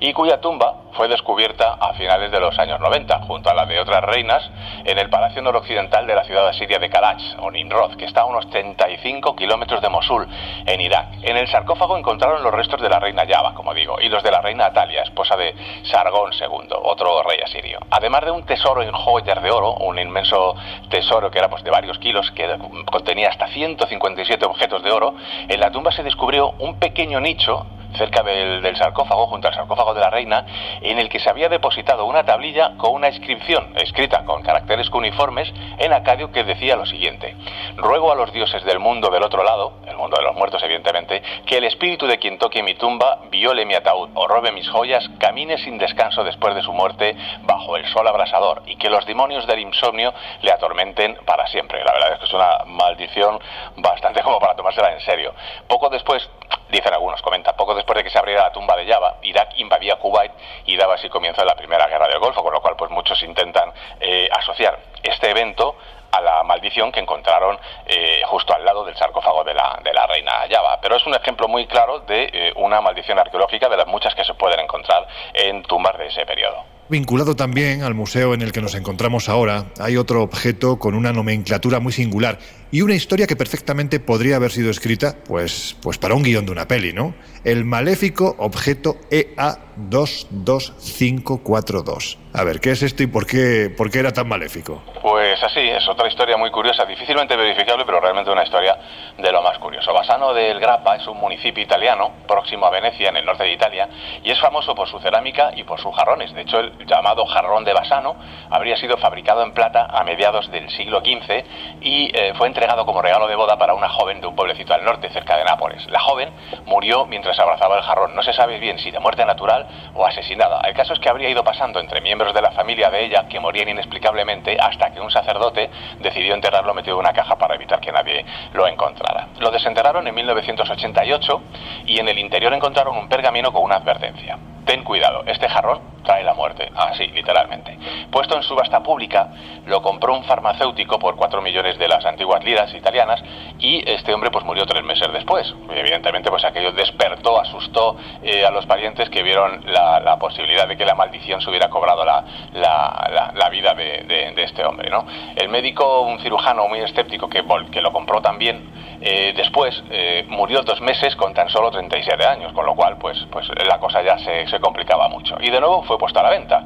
y cuya tumba fue descubierta a finales de los años 90, junto a la de otras reinas, en el palacio noroccidental de la ciudad asiria de Kalach, o Nimrod, que está a unos 35 kilómetros de Mosul, en Irak. En el sarcófago encontraron los restos de la reina Yaba, como digo, y los de la reina Atalia, esposa de Sargón II, otro rey asirio. Además de un tesoro en joyas de oro, un inmenso tesoro que era pues, de varios kilos, que contenía hasta 157 objetos de oro, en la tumba se descubrió un pequeño nicho cerca del, sarcófago, junto al sarcófago de la reina, en el que se había depositado una tablilla con una inscripción escrita con caracteres cuneiformes en acadio que decía lo siguiente: Ruego a los dioses del mundo del otro lado, el mundo de los muertos, evidentemente, que el espíritu de quien toque mi tumba viole mi ataúd o robe mis joyas, camine sin descanso después de su muerte bajo el sol abrasador y que los demonios del insomnio le atormenten para siempre. La verdad es que es una maldición bastante como para tomársela en serio. Poco después, dicen algunos, comenta, poco después de que se abriera la tumba de Java, Irak invadía Kuwait y daba así comienzo a la primera guerra del Golfo, con lo cual pues muchos intentan eh, asociar este evento a la maldición que encontraron eh, justo al lado del sarcófago de la, de la reina Java. Pero es un ejemplo muy claro de eh, una maldición arqueológica de las muchas que se pueden encontrar en tumbas de ese periodo. Vinculado también al museo en el que nos encontramos ahora, hay otro objeto con una nomenclatura muy singular y una historia que perfectamente podría haber sido escrita, pues, pues para un guion de una peli, ¿no? El maléfico objeto E EA22542. A ver, ¿qué es esto y por qué, por qué era tan maléfico? Pues así, es otra historia muy curiosa, difícilmente verificable, pero realmente una historia de lo más curioso. Bassano del Grappa es un municipio italiano próximo a Venecia, en el norte de Italia, y es famoso por su cerámica y por sus jarrones. De hecho, el llamado jarrón de Bassano habría sido fabricado en plata a mediados del siglo XV y eh, fue entregado como regalo de boda para una joven de un pueblecito al norte, cerca de Nápoles. La joven murió mientras abrazaba el jarrón. No se sabe bien si de muerte natural o asesinada. El caso es que habría ido pasando entre miembros de la familia de ella que morían inexplicablemente hasta que un sacerdote decidió enterrarlo metido en una caja para evitar que nadie lo encontrara. Lo desenterraron en 1988 y en el interior encontraron un pergamino con una advertencia. Ten cuidado, este jarrón trae la muerte. Así, literalmente. Puesto en subasta pública, lo compró un farmacéutico por 4 millones de las antiguas liras italianas y este hombre pues murió tres meses después. Evidentemente pues aquello despertó, asustó eh, a los parientes que vieron la, posibilidad de que la maldición se hubiera cobrado la, la, vida de, este hombre. ¿no? El médico, un cirujano muy escéptico que, que lo compró también, eh, después eh, murió dos meses con tan solo 37 años, con lo cual pues, pues la cosa ya se, se complicaba mucho. Y de nuevo fue puesto a la venta.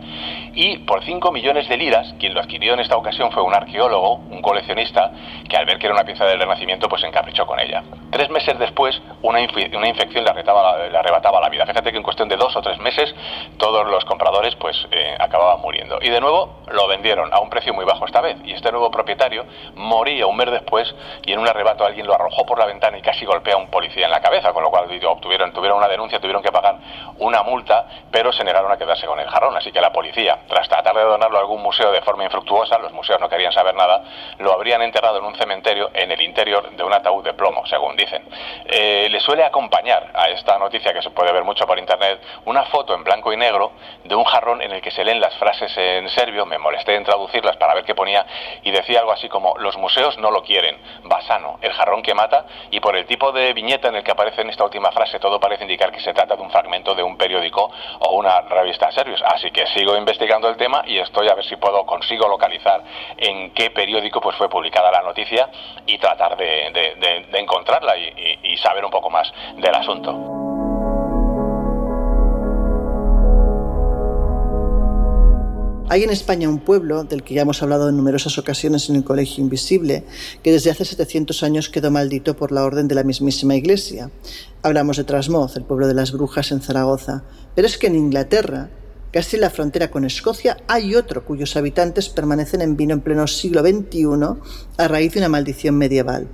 Y por 5 millones de liras, quien lo adquirió en esta ocasión fue un arqueólogo, un coleccionista, que al ver que era una pieza del Renacimiento, pues se encaprichó con ella. Tres meses después, una, inf una infección le arrebataba, la, le arrebataba, la, vida. Fíjate que en cuestión de dos o tres meses, todos los compradores pues eh, acababan muriendo. Y de nuevo lo vendieron a un precio muy bajo esta vez. Y este nuevo propietario moría un mes después y en un arrebato alguien lo arrojó por la ventana y casi golpea a un policía en la cabeza, con lo cual obtuvieron, tuvieron una denuncia, tuvieron que pagar una multa, pero se negaron a quedarse con el jarrón. Así que la policía, tras tratar de donarlo a algún museo de forma infructuosa, los museos no querían saber nada, lo habrían enterrado en un cementerio en el interior de un ataúd de plomo, según dicen. Eh, le suele acompañar a esta noticia, que se puede ver mucho por internet, una foto en blanco y negro de un jarrón en el que se leen las frases en serbio, me molesté en traducirlas para ver qué ponía, y decía algo así como, los museos no lo quieren, Basano, el jarrón que mata, y por el tipo de viñeta en el que aparece en esta última frase, todo parece indicar que se trata de un fragmento de un periódico o una revista serbios. Así que sigo investigando el tema y estoy a ver si puedo, consigo localizar en qué periódico pues fue publicada la noticia y tratar de, encontrarla y saber un poco más del asunto. Hay en España un pueblo, del que ya hemos hablado en numerosas ocasiones en el Colegio Invisible, que desde hace 700 años quedó maldito por la orden de la mismísima Iglesia. Hablamos de Trasmoz, el pueblo de las brujas en Zaragoza. Pero es que en Inglaterra, casi en la frontera con Escocia, hay otro cuyos habitantes permanecen en vino en pleno siglo XXI a raíz de una maldición medieval.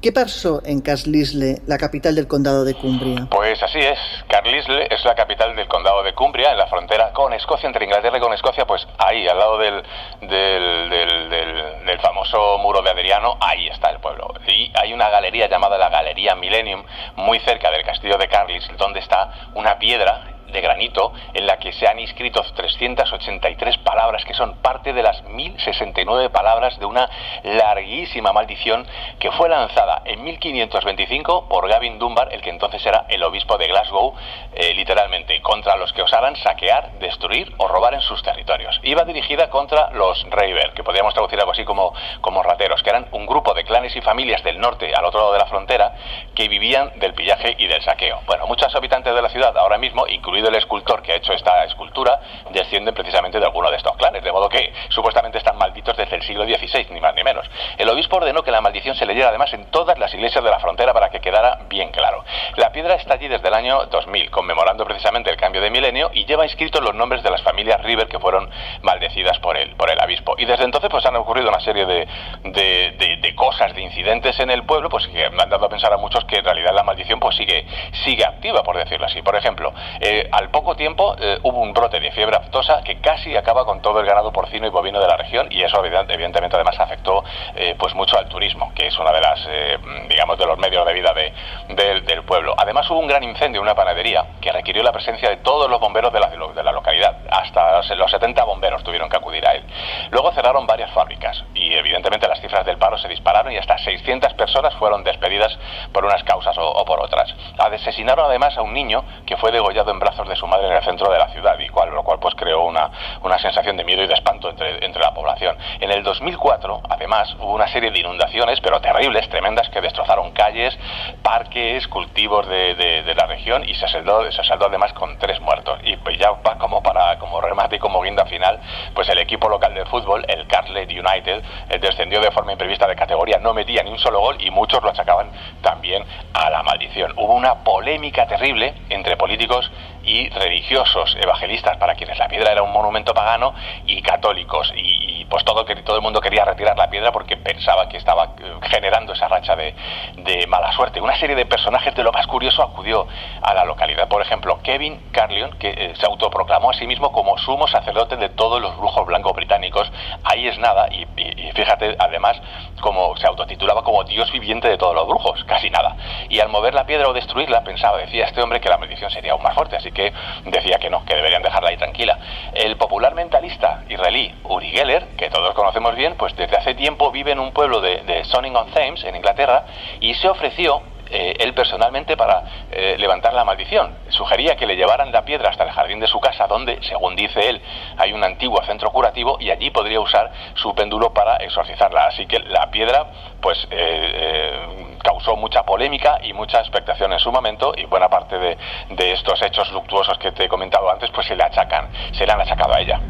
¿Qué pasó en Carlisle, la capital del condado de Cumbria? Pues así es. Carlisle es la capital del condado de Cumbria, en la frontera con Escocia, entre Inglaterra y con Escocia, pues ahí, al lado del, del, famoso muro de Adriano, ahí está el pueblo. Y hay una galería llamada la Galería Millennium, muy cerca del castillo de Carlisle, donde está una piedra de granito en la que se han inscrito 383 palabras que son parte de las 1069 palabras de una larguísima maldición que fue lanzada en 1525 por Gavin Dunbar, el que entonces era el obispo de Glasgow, eh, literalmente, contra los que osaran saquear, destruir o robar en sus territorios. Iba dirigida contra los Reiber, que podríamos traducir algo así como, como rateros, que eran un grupo de clanes y familias del norte al otro lado de la frontera que vivían del pillaje y del saqueo. Bueno, muchos habitantes de la ciudad ahora mismo, incluidos el escultor que ha hecho esta escultura, descienden precisamente de alguno de estos clanes, de modo que supuestamente están malditos desde el siglo XVI, ni más ni menos. El obispo ordenó que la maldición se leyera además en todas las iglesias de la frontera para que quedara bien claro. La piedra está allí desde el año 2000, conmemorando precisamente el cambio de milenio y lleva inscritos los nombres de las familias River que fueron maldecidas por el, por el obispo. Y desde entonces pues han ocurrido una serie de, cosas, de incidentes en el pueblo, pues que han dado a pensar a muchos que en realidad la maldición pues sigue, sigue activa, por decirlo así. Por ejemplo, eh, al poco tiempo eh, hubo un brote de fiebre aftosa que casi acaba con todo el ganado porcino y bovino de la región y eso evidentemente además afectó eh, pues mucho al turismo, que es una de las eh, digamos de los medios de vida del pueblo. Además hubo un gran incendio en una panadería que requirió la presencia de todos los bomberos de la, de la localidad, hasta los 70 bomberos tuvieron que acudir a él. Luego cerraron varias fábricas y evidentemente las cifras del paro se dispararon y hasta 600 personas fueron despedidas por unas causas o, o por otras. Asesinaron además a un niño que fue degollado en brazos de su madre en el centro de la ciudad, y cual, lo cual pues creó una, una sensación de miedo y de espanto entre, entre la población. En el 2004, además, hubo una serie de inundaciones, pero terribles, tremendas, que destrozaron calles, parques, cultivos de, de, la región y se saldó, se saldó además con tres muertos. Y pues ya como para como remate y como guinda final, pues el equipo local de fútbol, el Carlet United, eh, descendió de forma imprevista de categoría, no metía ni un solo gol y muchos lo achacaban también a la maldición. Hubo una polémica terrible entre políticos y religiosos evangelistas para quienes la piedra era un monumento pagano y católicos. Y, pues todo todo el mundo quería retirar la piedra porque pensaba que estaba eh, generando esa racha de, de, mala suerte. Una serie de personajes de lo más curioso acudió a la localidad. Por ejemplo Kevin Carlion que eh, se autoproclamó a sí mismo como sumo sacerdote de todos los brujos blancos británicos. Ahí es nada y, y fíjate además como se autotitulaba como Dios viviente de todos los brujos casi nada. Y al mover la piedra o destruirla pensaba decía este hombre que la maldición sería aún más fuerte. Así que decía que no, que deberían dejarla ahí tranquila. El popular mentalista israelí Uri Geller, que todos conocemos bien, pues desde hace tiempo vive en un pueblo de, de Sonning-on-Thames, en Inglaterra, y se ofreció eh, él personalmente para eh, levantar la maldición. Sugería que le llevaran la piedra hasta el jardín de su casa, donde, según dice él, hay un antiguo centro curativo y allí podría usar su péndulo para exorcizarla. Así que la piedra, pues, eh, causó mucha polémica y mucha expectación en su momento y buena parte de, de estos hechos luctuosos que te he comentado antes, pues se le achacan, se le han achacado a ella.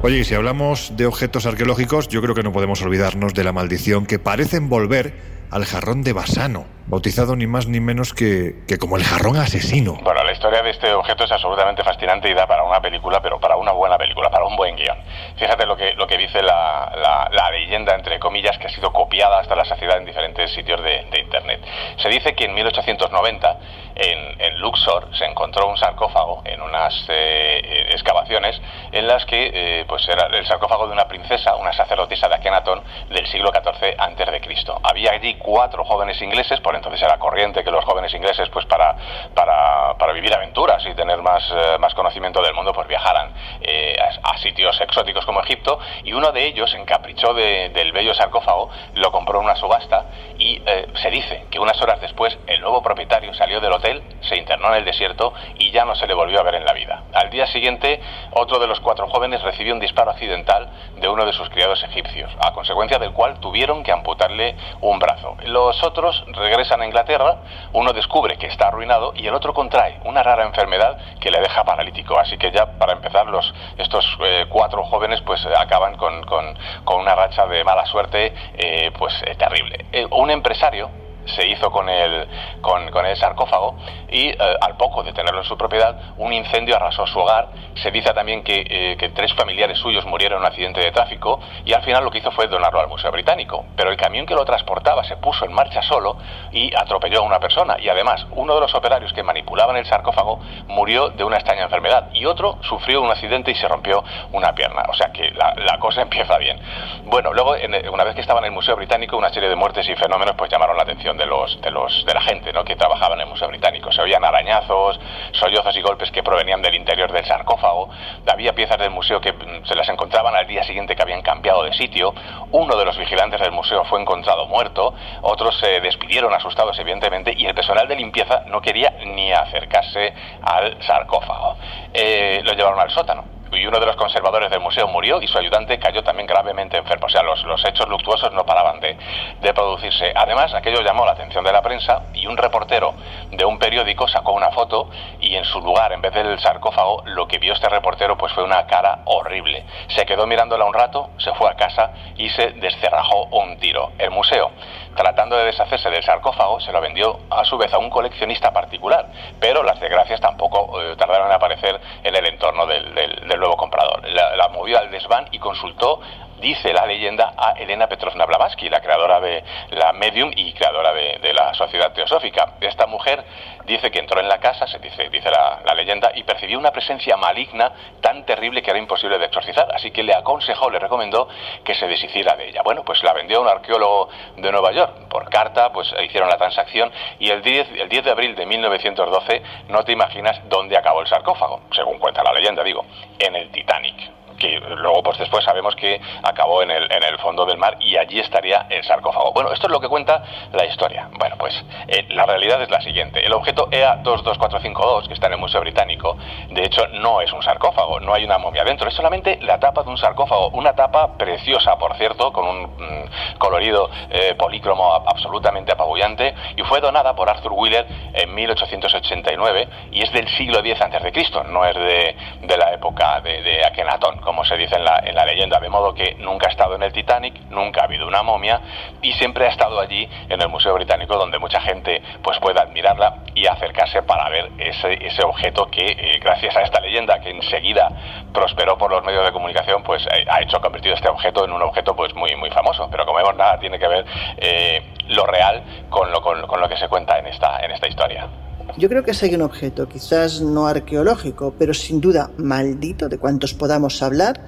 Oye, y si hablamos de objetos arqueológicos, yo creo que no podemos olvidarnos de la maldición que parece envolver al jarrón de Basano, bautizado ni más ni menos que, que como el jarrón asesino. Bueno, la historia de este objeto es absolutamente fascinante y da para una película, pero para una buena película, para un buen guion. Fíjate lo que, lo que dice la, la- la leyenda, entre comillas, que ha sido copiada hasta la saciedad en diferentes sitios de, de Internet. Se dice que en 1890 en, en Luxor se encontró un sarcófago en unas eh, excavaciones en las que eh, pues era el sarcófago de una princesa, una sacerdotisa de Akenatón del siglo XIV Cristo. Había allí cuatro jóvenes ingleses, por entonces era corriente que los jóvenes ingleses pues para, para, para vivir aventuras y tener más, eh, más conocimiento del mundo pues viajaran eh, a, sitios exóticos como Egipto y uno de ellos encaprichó de- del bello sarcófago, lo compró en una subasta y eh, se dice que unas horas después el nuevo propietario salió del hotel, se internó en el desierto y ya no se le volvió a ver en la vida. Al día siguiente, otro de los cuatro jóvenes recibió un disparo accidental de uno de sus criados egipcios, a consecuencia del cual tuvieron que amputarle un brazo. Los otros regresan a Inglaterra, uno descubre que está arruinado y el otro contrae una rara enfermedad que le deja paralítico. Así que ya para empezar, los, estos eh, cuatro jóvenes pues acaban con, con- una racha de mala suerte eh, pues eh, terrible. Un empresario se hizo con el, con, el sarcófago y eh, al poco de tenerlo en su propiedad, un incendio arrasó su hogar. Se dice también que, eh, que tres familiares suyos murieron en un accidente de tráfico y al final lo que hizo fue donarlo al Museo Británico. Pero el camión que lo transportaba se puso en marcha solo y atropelló a una persona. Y además, uno de los operarios que manipulaban el sarcófago murió de una extraña enfermedad y otro sufrió un accidente y se rompió una pierna. O sea que la, la cosa empieza bien. Bueno, luego, en una vez que estaba en el Museo Británico, una serie de muertes y fenómenos pues llamaron la atención de los de los de la gente ¿no? que trabajaba en el Museo Británico. Se oían arañazos, sollozos y golpes que provenían del interior del sarcófago. Había piezas del museo que mm, se las encontraban al día siguiente que habían cambiado de sitio. Uno de los vigilantes del museo fue encontrado muerto. Otros se despidieron asustados, evidentemente, y el personal de limpieza no quería ni acercarse al sarcófago. Eh, lo llevaron al sótano y uno de los conservadores del museo murió y su ayudante cayó también gravemente enfermo. O sea, los, los hechos luctuosos no paraban de, de producirse. Además, aquello llamó la atención de la prensa y un reportero de un periódico sacó una foto y en su lugar, en vez del sarcófago, lo que vio este reportero pues fue una cara horrible. Se quedó mirándola un rato, se fue a casa y se descerrajó un tiro. El museo, tratando de deshacerse del sarcófago, se lo vendió a su vez a un coleccionista particular, pero las desgracias tampoco eh, tardaron en aparecer en el entorno del, nuevo comprador. La, la movió al desván y consultó dice la leyenda a Elena Petrovna Blavatsky, la creadora de la Medium y creadora de, la Sociedad Teosófica. Esta mujer dice que entró en la casa, se dice, dice la, la leyenda, y percibió una presencia maligna tan terrible que era imposible de exorcizar. Así que le aconsejó, le recomendó que se deshiciera de ella. Bueno, pues la vendió a un arqueólogo de Nueva York. Por carta, pues hicieron la transacción y el 10, el 10 de abril de 1912 no te imaginas dónde acabó el sarcófago, según cuenta la leyenda, digo, en el Titanic que luego pues después sabemos que acabó en el, en el fondo del mar y allí estaría el sarcófago. Bueno, esto es lo que cuenta la historia. Bueno, pues eh, la realidad es la siguiente. El objeto E EA22452, que está en el Museo Británico, de hecho no es un sarcófago, no hay una momia dentro, es solamente la tapa de un sarcófago, una tapa preciosa, por cierto, con un mm, colorido eh, polícromo absolutamente apabullante y fue donada por Arthur Wheeler en 1889 y es del siglo X antes de Cristo, no es de, de la época de, de Akenatón, como se dice en la, en la leyenda, de modo que nunca ha estado en el Titanic, nunca ha habido una momia y siempre ha estado allí en el Museo Británico donde mucha gente pues puede admirarla y acercarse para ver ese, ese objeto que eh, gracias a esta leyenda que enseguida prosperó por los medios de comunicación pues eh, ha hecho convertido este objeto en un objeto pues muy muy famoso. Pero como vemos nada tiene que ver eh, lo real con lo, con, con lo que se cuenta en esta en esta historia Yo creo que es ahí un objeto, quizás no arqueológico, pero sin duda maldito, de cuantos podamos hablar,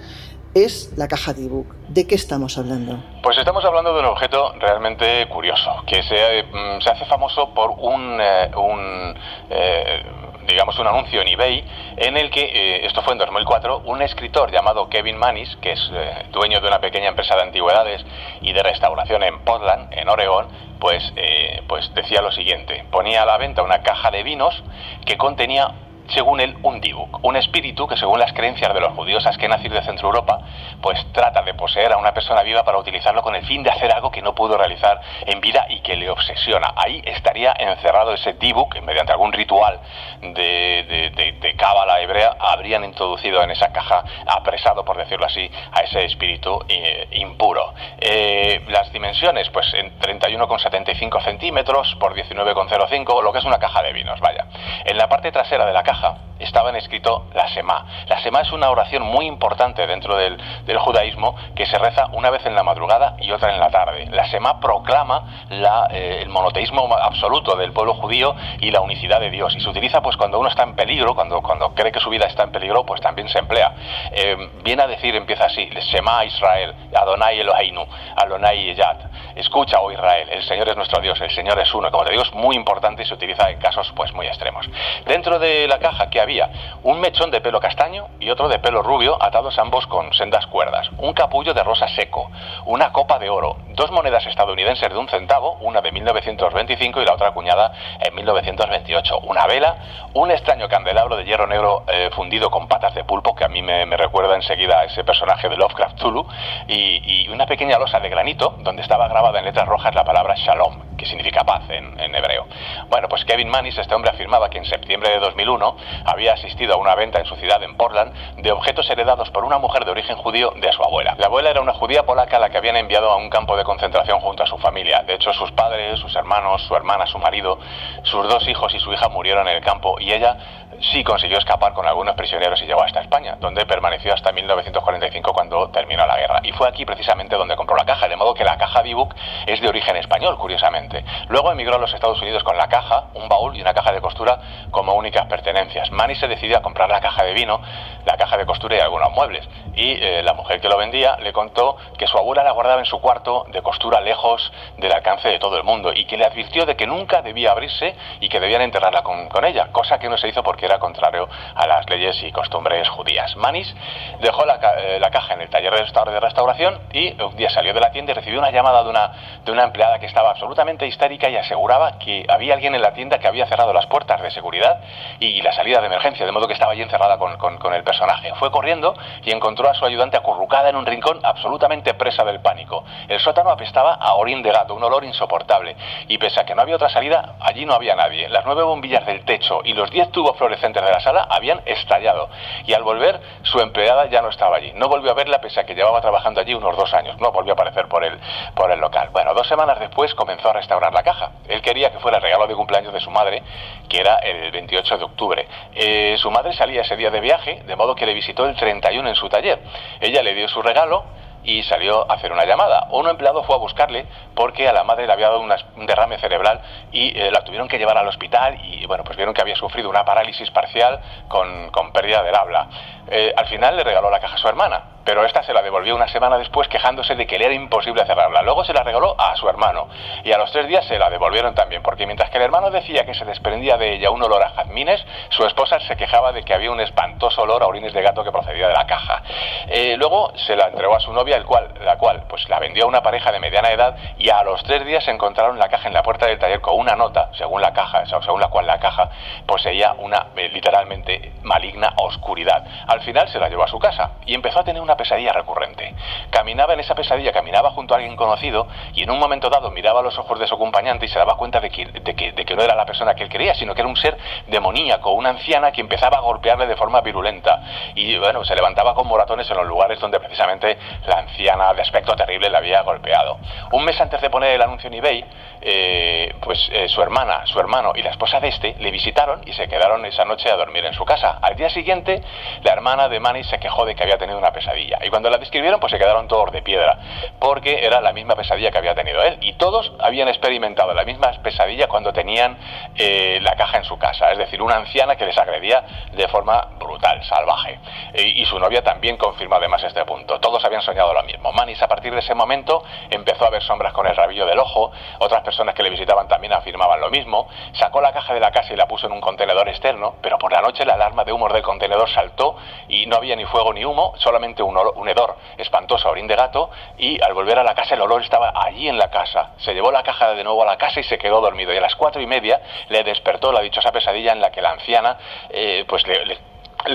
es la caja de ebook. ¿De qué estamos hablando? Pues estamos hablando de un objeto realmente curioso, que se, mm, se hace famoso por un, eh, un, eh, digamos, un anuncio en eBay en el que, eh, esto fue en 2004, un escritor llamado Kevin Manis, que es eh, dueño de una pequeña empresa de antigüedades y de restauración en Portland, en Oregón, pues, eh, pues decía lo siguiente, ponía a la venta una caja de vinos que contenía según él, un dibuk, un espíritu que según las creencias de los judíos askenazis de Centro Europa, pues trata de poseer a una persona viva para utilizarlo con el fin de hacer algo que no pudo realizar en vida y que le obsesiona. Ahí estaría encerrado ese dibuk, mediante algún ritual de, de, de, cábala hebrea, habrían introducido en esa caja, apresado, por decirlo así, a ese espíritu eh, impuro. Eh, las dimensiones, pues en 31,75 centímetros por 19,05, lo que es una caja de vinos, vaya. En la parte trasera de la caja estaban escrito la Semá. La Semá es una oración muy importante dentro del, judaísmo que se reza una vez en la madrugada y otra en la tarde. La Semá proclama la, eh, el monoteísmo absoluto del pueblo judío y la unicidad de Dios. Y se utiliza pues cuando uno está en peligro, cuando, cuando cree que su vida está en peligro, pues también se emplea. Eh, viene a decir, empieza así, Semá Israel, Adonai Eloheinu, Adonai Yad. Escucha, oh Israel, el Señor es nuestro Dios, el Señor es uno. Como te digo, es muy importante y se utiliza en casos pues muy extremos. Dentro de la caja que había un mechón de pelo castaño y otro de pelo rubio atados ambos con sendas cuerdas, un capullo de rosa seco, una copa de oro, dos monedas estadounidenses de un centavo, una de 1925 y la otra acuñada en 1928, una vela, un extraño candelabro de hierro negro eh, fundido con patas de pulpo que a mí me, me, recuerda enseguida a ese personaje de Lovecraft Zulu y, y, una pequeña losa de granito donde estaba grabada en letras rojas la palabra Shalom, que significa paz en, en hebreo. Bueno, pues Kevin Manis, este hombre afirmaba que en septiembre de 2001 había asistido a una venta en su ciudad, en Portland, de objetos heredados por una mujer de origen judío de su abuela. La abuela era una judía polaca a la que habían enviado a un campo de concentración junto a su familia. De hecho, sus padres, sus hermanos, su hermana, su marido, sus dos hijos y su hija murieron en el campo y ella sí consiguió escapar con algunos prisioneros y llegó hasta España, donde permaneció hasta 1945 cuando terminó la guerra. Y fue aquí precisamente donde compró la caja, de modo que la caja Dibuc es de origen español, curiosamente. Luego emigró a los Estados Unidos con la caja, un baúl y una caja de costura como únicas pertenencias. Manny se decidió a comprar la caja de vino, la caja de costura y algunos muebles. Y eh, la mujer que lo vendía le contó que su abuela la guardaba en su cuarto de costura lejos del alcance de todo el mundo y que le advirtió de que nunca debía abrirse y que debían enterrarla con, con ella, cosa que no se hizo porque era contrario a las leyes y costumbres judías. Manis dejó la, eh, la caja en el taller de restauración y un día salió de la tienda y recibió una llamada de una, de una empleada que estaba absolutamente histérica y aseguraba que había alguien en la tienda que había cerrado las puertas de seguridad y la salida de emergencia, de modo que estaba allí encerrada con, con, con el personaje. Fue corriendo y encontró a su ayudante acurrucada en un rincón absolutamente presa del pánico. El sótano apestaba a orín de gato, un olor insoportable. Y pese a que no había otra salida, allí no había nadie. Las nueve bombillas del techo y los diez tubos fluorescentes de la sala habían estallado. Y al volver, su empleada ya no estaba allí. No volvió a verla pese a que llevaba trabajando allí unos dos años. No volvió a aparecer por el, por el local. Bueno, dos semanas después comenzó a restaurar la caja. Él quería que fuera el regalo de cumpleaños de su madre, que era el 28 de octubre. Eh, su madre salía ese día de viaje, de modo que le visitó el 31 en su taller. Ella le dio su regalo y salió a hacer una llamada. Un empleado fue a buscarle porque a la madre le había dado una, un derrame cerebral y eh, la tuvieron que llevar al hospital y bueno, pues vieron que había sufrido una parálisis parcial con, con pérdida del habla. Eh, al final le regaló la caja a su hermana, pero esta se la devolvió una semana después quejándose de que le era imposible cerrarla. Luego se la regaló a su hermano y a los tres días se la devolvieron también, porque mientras que el hermano decía que se desprendía de ella un olor a jazmines, su esposa se quejaba de que había un espantoso olor a orines de gato que procedía de la caja. Eh, luego se la entregó a su novia, el cual, la cual pues la vendió a una pareja de mediana edad y a los tres días encontraron la caja en la puerta del taller con una nota, según la caja, según la cual la caja poseía una eh, literalmente maligna oscuridad. Al final se la llevó a su casa y empezó a tener una pesadilla recurrente. Caminaba en esa pesadilla, caminaba junto a alguien conocido y en un momento dado miraba a los ojos de su acompañante y se daba cuenta de que, de que, de que no era la persona que él quería, sino que era un ser demoníaco, una anciana que empezaba a golpearle de forma virulenta. Y bueno, se levantaba con moratones en los lugares donde precisamente la anciana de aspecto terrible le había golpeado. Un mes antes de poner el anuncio en eBay, eh, pues eh, su hermana, su hermano y la esposa de este le visitaron y se quedaron esa noche a dormir en su casa. Al día siguiente, la hermana de Manny se quejó de que había tenido una pesadilla. Y cuando la describieron, pues se quedaron todos de piedra, porque era la misma pesadilla que había tenido él. Y todos habían experimentado la misma pesadilla cuando tenían eh, la caja en su casa, es decir, una anciana que les agredía de forma brutal, salvaje. y su novia también confirmó además este punto. Todos habían soñado lo mismo. Manis a partir de ese momento empezó a ver sombras con el rabillo del ojo, otras personas que le visitaban también afirmaban lo mismo, sacó la caja de la casa y la puso en un contenedor externo, pero por la noche la alarma de humo del contenedor saltó y no había ni fuego ni humo, solamente un, un hedor espantoso, orín de gato, y al volver a la casa el olor estaba allí en la casa. Se llevó la caja de nuevo a la casa y se quedó dormido. Y a las cuatro y media le despertó la dichosa pesadilla en la que la anciana eh, pues le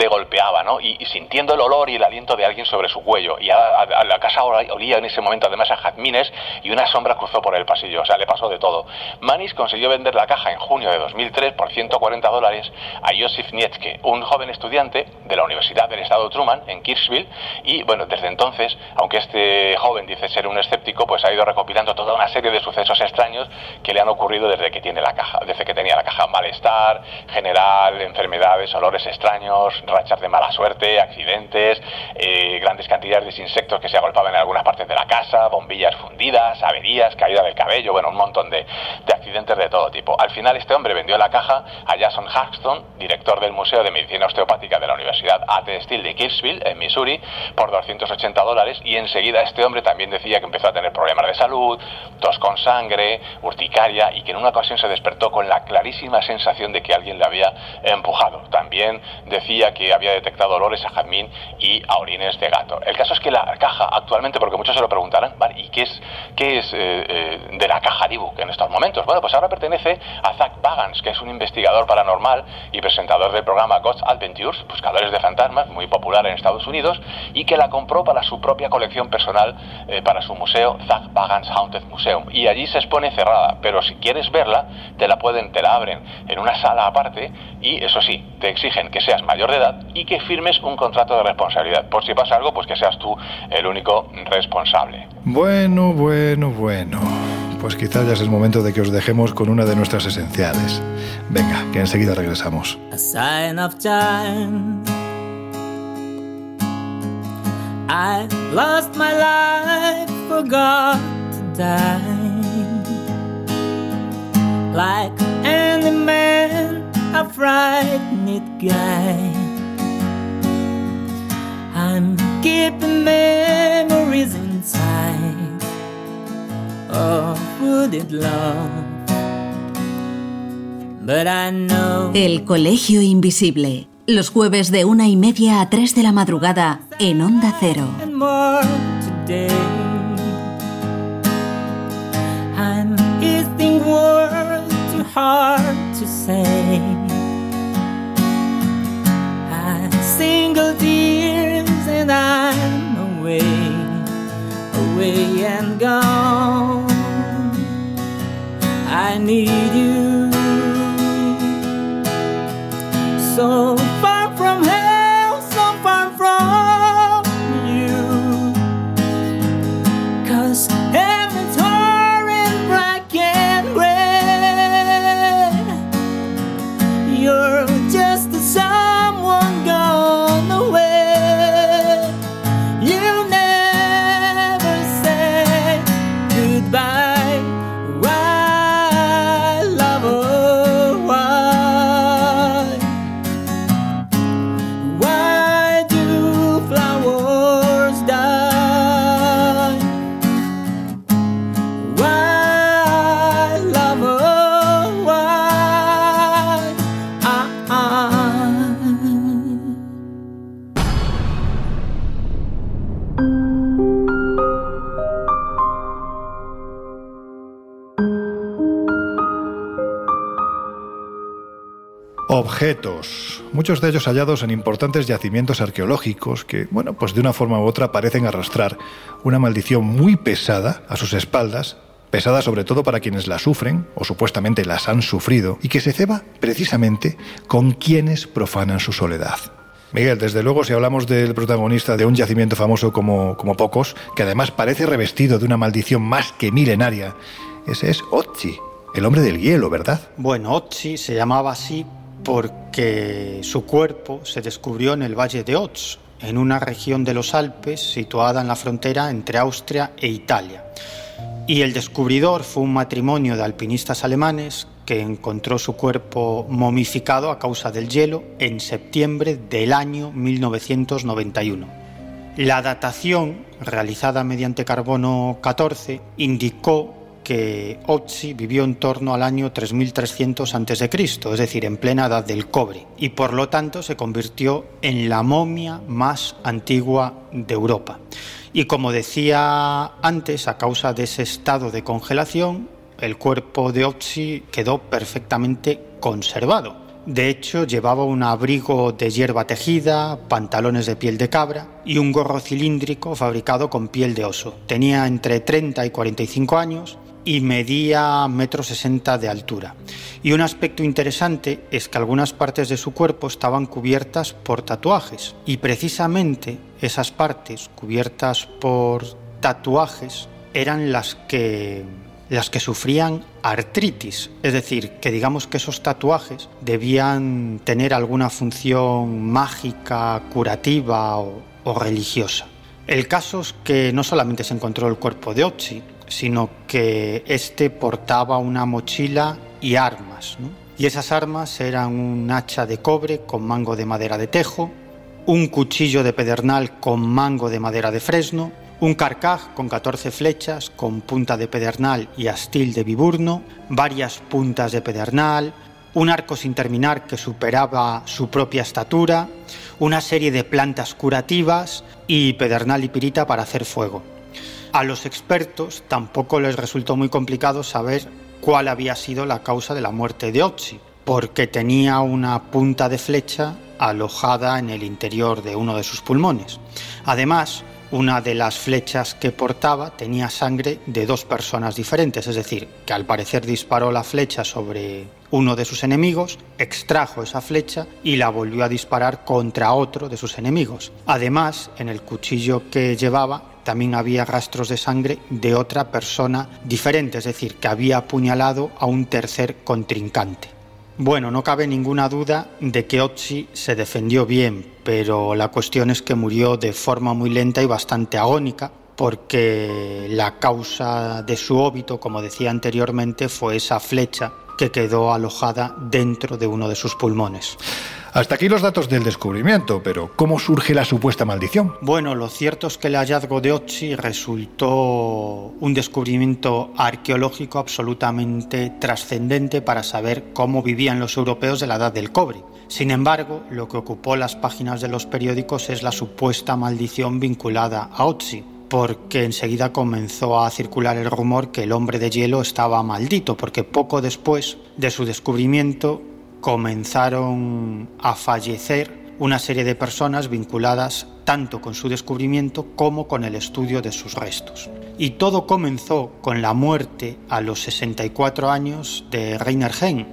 golpeaba, ¿no? Y, sintiendo el olor y el aliento de alguien sobre su cuello. Y a, la casa olía en ese momento además a jazmines y una sombra cruzó por el pasillo. O sea, le pasó de todo. Manis consiguió vender la caja en junio de 2003 por 140 dólares a Josef Nietzsche, un joven estudiante de la Universidad del Estado Truman en Kirchville. Y bueno, desde entonces, aunque este joven dice ser un escéptico, pues ha ido recopilando toda una serie de sucesos extraños que le han ocurrido desde que tiene la caja, desde que tenía la caja. Malestar general, enfermedades, olores extraños, rachas de mala suerte, accidentes, eh, grandes cantidades de insectos que se agolpaban en algunas partes de la casa, bombillas fundidas, averías, caída del cabello, bueno, un montón de, accidentes de todo tipo. Al final este hombre vendió la caja a Jason Haxton, director del Museo de Medicina Osteopática de la Universidad A.T. Steele de Kirksville, en Missouri, por 280 dólares y enseguida este hombre también decía que empezó a tener problemas de salud, tos con sangre, urticaria y que en una ocasión se despertó con la clarísima sensación de que alguien le había empujado. También decía que había detectado olores a jazmín y a orines de gato. El caso es que la caja actualmente, porque muchos se lo preguntarán, ¿vale? ¿y qué es, qué es eh, eh, de la caja Dibu en estos momentos? Bueno, pues ahora pertenece a Zach Bagans, que es un investigador paranormal y presentador del programa Ghost Adventures, Buscadores de Fantasmas, muy popular en Estados Unidos, y que la compró para su propia colección personal, eh, para su museo Zach Bagans Haunted Museum. Y allí se expone cerrada, pero si quieres verla, te la pueden, te la abren en una sala aparte y eso sí, te exigen que seas mayor de edad y que firmes un contrato de responsabilidad. Por si pasa algo, pues que seas tú el único responsable. Bueno, bueno, bueno. Pues quizás ya es el momento de que os dejemos con una de nuestras esenciales. Venga, que enseguida regresamos. A sign of time. I lost my life, forgot to die. Like any man, a frightened guy. I'm keeping memories inside of wooded love. But I know El Colegio Invisible. Los jueves de una y media a tres de la madrugada en Onda Cero. I'm eating words too hard to say. Single and I'm away, away and gone. I need you so Objetos, muchos de ellos hallados en importantes yacimientos arqueológicos que, bueno, pues de una forma u otra parecen arrastrar una maldición muy pesada a sus espaldas, pesada sobre todo para quienes la sufren o supuestamente las han sufrido, y que se ceba precisamente con quienes profanan su soledad. Miguel, desde luego, si hablamos del protagonista de un yacimiento famoso como, como pocos, que además parece revestido de una maldición más que milenaria, ese es Otzi, el hombre del hielo, ¿verdad? Bueno, Otzi se llamaba así porque su cuerpo se descubrió en el Valle de Oz, en una región de los Alpes situada en la frontera entre Austria e Italia. Y el descubridor fue un matrimonio de alpinistas alemanes que encontró su cuerpo momificado a causa del hielo en septiembre del año 1991. La datación realizada mediante carbono 14 indicó que Otzi vivió en torno al año 3300 a.C., es decir, en plena edad del cobre, y por lo tanto se convirtió en la momia más antigua de Europa. Y como decía antes, a causa de ese estado de congelación, el cuerpo de Otzi quedó perfectamente conservado. De hecho, llevaba un abrigo de hierba tejida, pantalones de piel de cabra y un gorro cilíndrico fabricado con piel de oso. Tenía entre 30 y 45 años y medía metro sesenta de altura. Y un aspecto interesante es que algunas partes de su cuerpo estaban cubiertas por tatuajes y precisamente esas partes cubiertas por tatuajes eran las que las que sufrían artritis, es decir, que digamos que esos tatuajes debían tener alguna función mágica, curativa o, religiosa. El caso es que no solamente se encontró el cuerpo de Otzi, sino que éste portaba una mochila y armas. ¿no? Y esas armas eran un hacha de cobre con mango de madera de tejo, un cuchillo de pedernal con mango de madera de fresno, un carcaj con 14 flechas con punta de pedernal y astil de viburno, varias puntas de pedernal, un arco sin terminar que superaba su propia estatura, una serie de plantas curativas y pedernal y pirita para hacer fuego. A los expertos tampoco les resultó muy complicado saber cuál había sido la causa de la muerte de Otzi, porque tenía una punta de flecha alojada en el interior de uno de sus pulmones. Además, una de las flechas que portaba tenía sangre de dos personas diferentes, es decir, que al parecer disparó la flecha sobre uno de sus enemigos, extrajo esa flecha y la volvió a disparar contra otro de sus enemigos. Además, en el cuchillo que llevaba también había rastros de sangre de otra persona diferente, es decir, que había apuñalado a un tercer contrincante. Bueno, no cabe ninguna duda de que Otzi se defendió bien, pero la cuestión es que murió de forma muy lenta y bastante agónica, porque la causa de su óbito, como decía anteriormente, fue esa flecha que quedó alojada dentro de uno de sus pulmones. Hasta aquí los datos del descubrimiento, pero ¿cómo surge la supuesta maldición? Bueno, lo cierto es que el hallazgo de Otzi resultó un descubrimiento arqueológico absolutamente trascendente para saber cómo vivían los europeos de la edad del cobre. Sin embargo, lo que ocupó las páginas de los periódicos es la supuesta maldición vinculada a Otzi, porque enseguida comenzó a circular el rumor que el hombre de hielo estaba maldito, porque poco después de su descubrimiento comenzaron a fallecer una serie de personas vinculadas tanto con su descubrimiento como con el estudio de sus restos. Y todo comenzó con la muerte a los 64 años de Reiner Hen,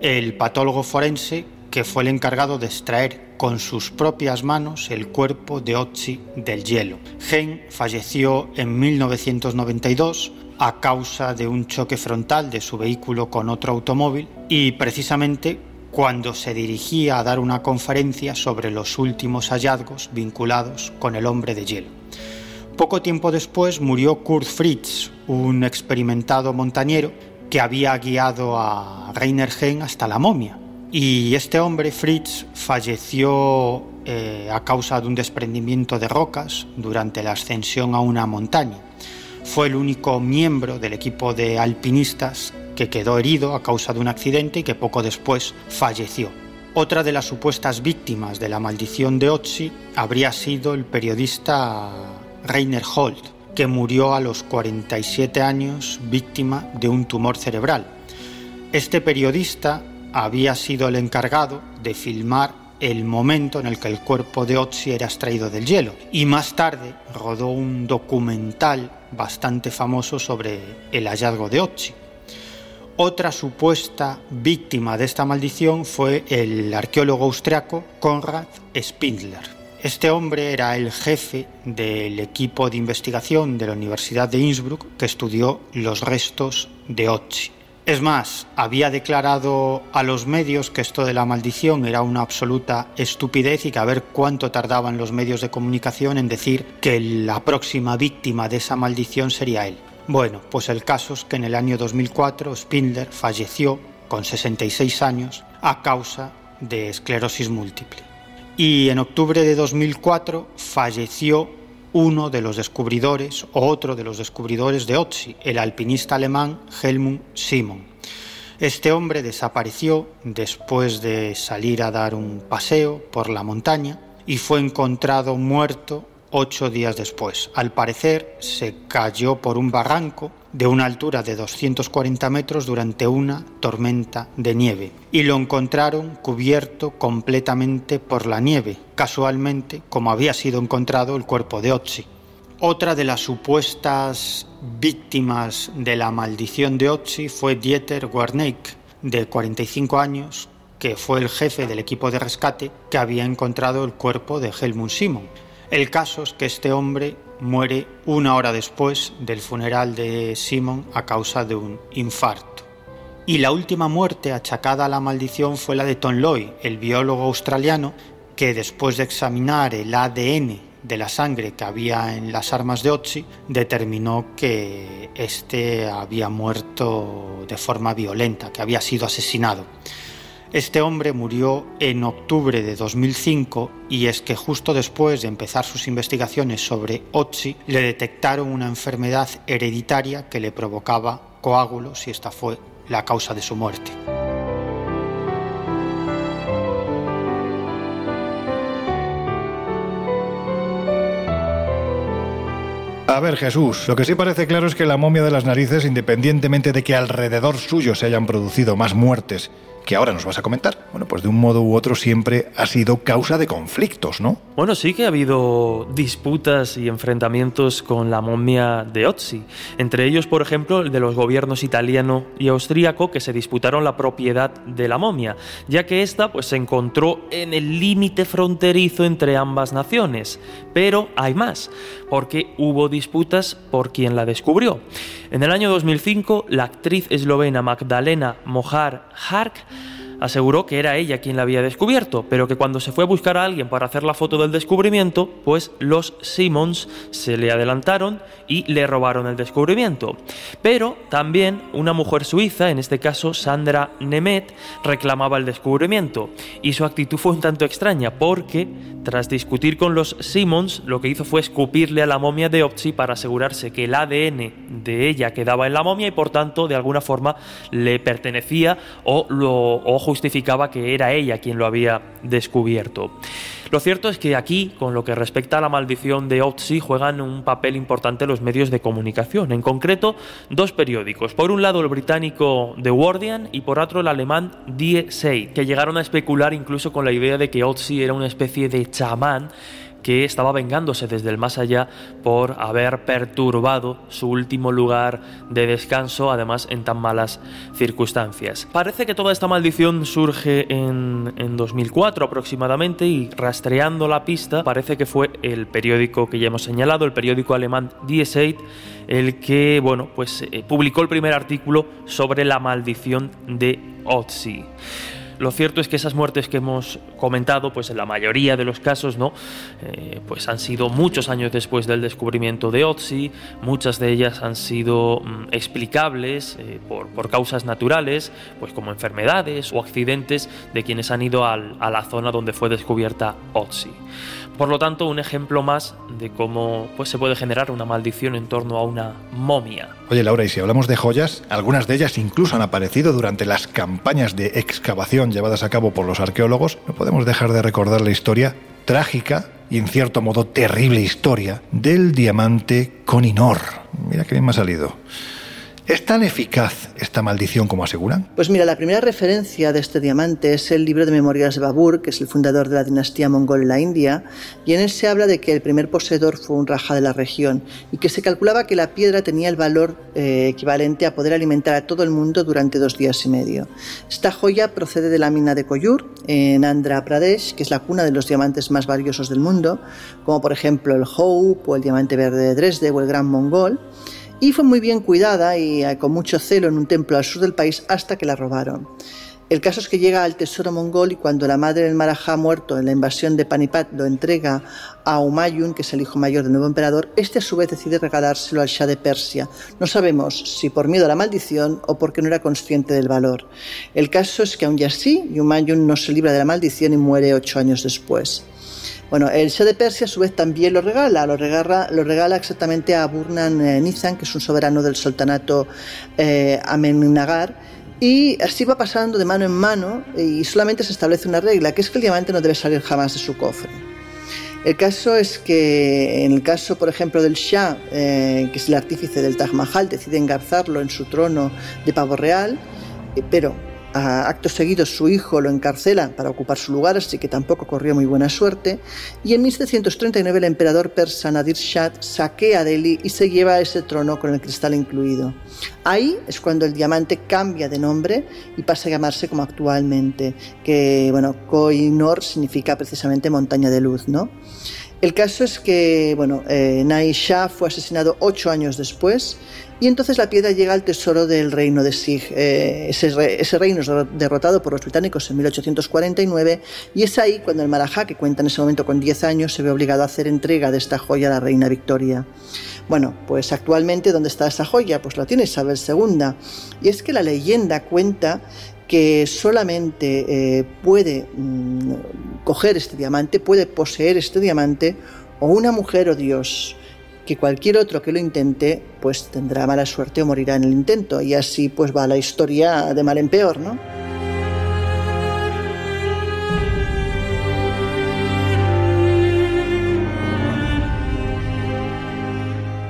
el patólogo forense que fue el encargado de extraer con sus propias manos el cuerpo de Otzi del hielo. Hen falleció en 1992 a causa de un choque frontal de su vehículo con otro automóvil y precisamente cuando se dirigía a dar una conferencia sobre los últimos hallazgos vinculados con el hombre de hielo. Poco tiempo después murió Kurt Fritz, un experimentado montañero que había guiado a Rainer Hen hasta la momia. Y este hombre, Fritz, falleció eh, a causa de un desprendimiento de rocas durante la ascensión a una montaña. Fue el único miembro del equipo de alpinistas que quedó herido a causa de un accidente y que poco después falleció. Otra de las supuestas víctimas de la maldición de Otzi habría sido el periodista Rainer Holt, que murió a los 47 años víctima de un tumor cerebral. Este periodista había sido el encargado de filmar el momento en el que el cuerpo de Otzi era extraído del hielo y más tarde rodó un documental bastante famoso sobre el hallazgo de Otzi. Otra supuesta víctima de esta maldición fue el arqueólogo austriaco Konrad Spindler. Este hombre era el jefe del equipo de investigación de la Universidad de Innsbruck que estudió los restos de Otzi. Es más, había declarado a los medios que esto de la maldición era una absoluta estupidez y que a ver cuánto tardaban los medios de comunicación en decir que la próxima víctima de esa maldición sería él. Bueno, pues el caso es que en el año 2004 Spindler falleció con 66 años a causa de esclerosis múltiple. Y en octubre de 2004 falleció uno de los descubridores o otro de los descubridores de Otzi, el alpinista alemán Helmut Simon. Este hombre desapareció después de salir a dar un paseo por la montaña y fue encontrado muerto ocho días después. Al parecer se cayó por un barranco de una altura de 240 metros durante una tormenta de nieve y lo encontraron cubierto completamente por la nieve, casualmente como había sido encontrado el cuerpo de Otzi. Otra de las supuestas víctimas de la maldición de Otzi fue Dieter Werneck, de 45 años, que fue el jefe del equipo de rescate que había encontrado el cuerpo de Helmut Simon. El caso es que este hombre muere una hora después del funeral de Simon a causa de un infarto. Y la última muerte achacada a la maldición fue la de Tom Lloyd, el biólogo australiano que después de examinar el ADN de la sangre que había en las armas de Otzi, determinó que éste había muerto de forma violenta, que había sido asesinado. Este hombre murió en octubre de 2005 y es que justo después de empezar sus investigaciones sobre Otzi le detectaron una enfermedad hereditaria que le provocaba coágulos y esta fue la causa de su muerte. A ver, Jesús, lo que sí parece claro es que la momia de las narices, independientemente de que alrededor suyo se hayan producido más muertes que ahora nos vas a comentar, bueno, pues de un modo u otro siempre ha sido causa de conflictos, ¿no? Bueno, sí que ha habido disputas y enfrentamientos con la momia de Otzi. Entre ellos, por ejemplo, el de los gobiernos italiano y austríaco que se disputaron la propiedad de la momia, ya que esta pues, se encontró en el límite fronterizo entre ambas naciones. Pero hay más, porque hubo disputas por quien la descubrió. En el año 2005, la actriz eslovena Magdalena Mojar Hark aseguró que era ella quien la había descubierto, pero que cuando se fue a buscar a alguien para hacer la foto del descubrimiento, pues los Simmons se le adelantaron y le robaron el descubrimiento. Pero también una mujer suiza, en este caso Sandra Nemet, reclamaba el descubrimiento, y su actitud fue un tanto extraña porque, tras discutir con los Simmons, lo que hizo fue escupirle a la momia de Otzi para asegurarse que el ADN de ella quedaba en la momia y por tanto de alguna forma le pertenecía o lo o justificaba que era ella quien lo había descubierto. Lo cierto es que aquí, con lo que respecta a la maldición de Otzi, juegan un papel importante los medios de comunicación, en concreto dos periódicos. Por un lado el británico The Guardian y por otro el alemán Die Zeit, que llegaron a especular incluso con la idea de que Otzi era una especie de chamán que estaba vengándose desde el más allá por haber perturbado su último lugar de descanso, además en tan malas circunstancias. Parece que toda esta maldición surge en, en 2004 aproximadamente y rastreando la pista parece que fue el periódico que ya hemos señalado, el periódico alemán Die Zeit, el que bueno, pues, eh, publicó el primer artículo sobre la maldición de Otzi. Lo cierto es que esas muertes que hemos comentado, pues en la mayoría de los casos, ¿no? Eh, pues han sido muchos años después del descubrimiento de Otzi, muchas de ellas han sido mm, explicables eh, por, por, causas naturales, pues como enfermedades o accidentes de quienes han ido al, a la zona donde fue descubierta Otzi. Por lo tanto, un ejemplo más de cómo pues, se puede generar una maldición en torno a una momia. Oye, Laura, y si hablamos de joyas, algunas de ellas incluso han aparecido durante las campañas de excavación llevadas a cabo por los arqueólogos, no podemos dejar de recordar la historia trágica y en cierto modo terrible historia del diamante Coninor. Mira qué bien me ha salido. ¿Es tan eficaz esta maldición como aseguran? Pues mira, la primera referencia de este diamante es el libro de memorias de Babur, que es el fundador de la dinastía mongol en la India, y en él se habla de que el primer poseedor fue un raja de la región y que se calculaba que la piedra tenía el valor eh, equivalente a poder alimentar a todo el mundo durante dos días y medio. Esta joya procede de la mina de Koyur, en Andhra Pradesh, que es la cuna de los diamantes más valiosos del mundo, como por ejemplo el Hope o el diamante verde de Dresde o el Gran Mongol y fue muy bien cuidada y eh, con mucho celo en un templo al sur del país hasta que la robaron. El caso es que llega al tesoro mongol y cuando la madre del Marajá muerto en la invasión de Panipat lo entrega a Humayun, que es el hijo mayor del nuevo emperador, este a su vez decide regalárselo al Shah de Persia. No sabemos si por miedo a la maldición o porque no era consciente del valor. El caso es que aun y así, Humayun no se libra de la maldición y muere ocho años después. Bueno, el Shah de Persia a su vez también lo regala, lo regala, lo regala exactamente a Burnan eh, Nizam, que es un soberano del sultanato eh, Amenagar, y así va pasando de mano en mano y solamente se establece una regla, que es que el diamante no debe salir jamás de su cofre. El caso es que en el caso, por ejemplo, del Shah, eh, que es el artífice del Taj Mahal, decide engarzarlo en su trono de pavo real, eh, pero acto seguido su hijo lo encarcela para ocupar su lugar, así que tampoco corrió muy buena suerte. Y en 1739 el emperador persa Nadir Shah saquea Delhi y se lleva ese trono con el cristal incluido. Ahí es cuando el diamante cambia de nombre y pasa a llamarse como actualmente, que bueno, Koh-i-Noor significa precisamente montaña de luz, ¿no? El caso es que, bueno, eh, Nai Shah fue asesinado ocho años después y entonces la piedra llega al tesoro del reino de Sig. Eh, ese, reino es derrotado por los británicos en 1849 y es ahí cuando el Marajá, que cuenta en ese momento con 10 años, se ve obligado a hacer entrega de esta joya a la reina Victoria. Bueno, pues actualmente, ¿dónde está esa joya? Pues la tiene Isabel II. Y es que la leyenda cuenta que solamente eh, puede mm, coger este diamante, puede poseer este diamante o una mujer o Dios, que cualquier otro que lo intente pues tendrá mala suerte o morirá en el intento y así pues va la historia de mal en peor, ¿no?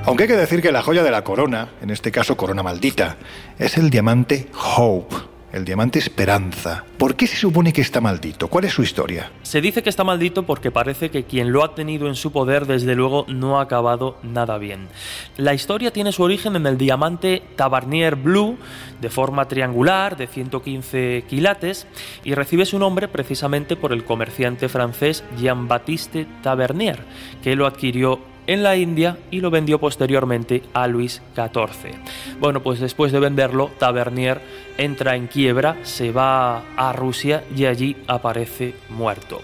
Aunque hay que decir que la joya de la corona, en este caso corona maldita, es el diamante Hope, el diamante Esperanza. ¿Por qué se supone que está maldito? ¿Cuál es su historia? Se dice que está maldito porque parece que quien lo ha tenido en su poder desde luego no ha acabado nada bien. La historia tiene su origen en el diamante Tabarnier Blue de forma triangular de 115 quilates y recibe su nombre precisamente por el comerciante francés Jean-Baptiste Tavernier, que lo adquirió en la India y lo vendió posteriormente a Luis XIV. Bueno, pues después de venderlo, Tavernier entra en quiebra, se va a Rusia y allí aparece muerto.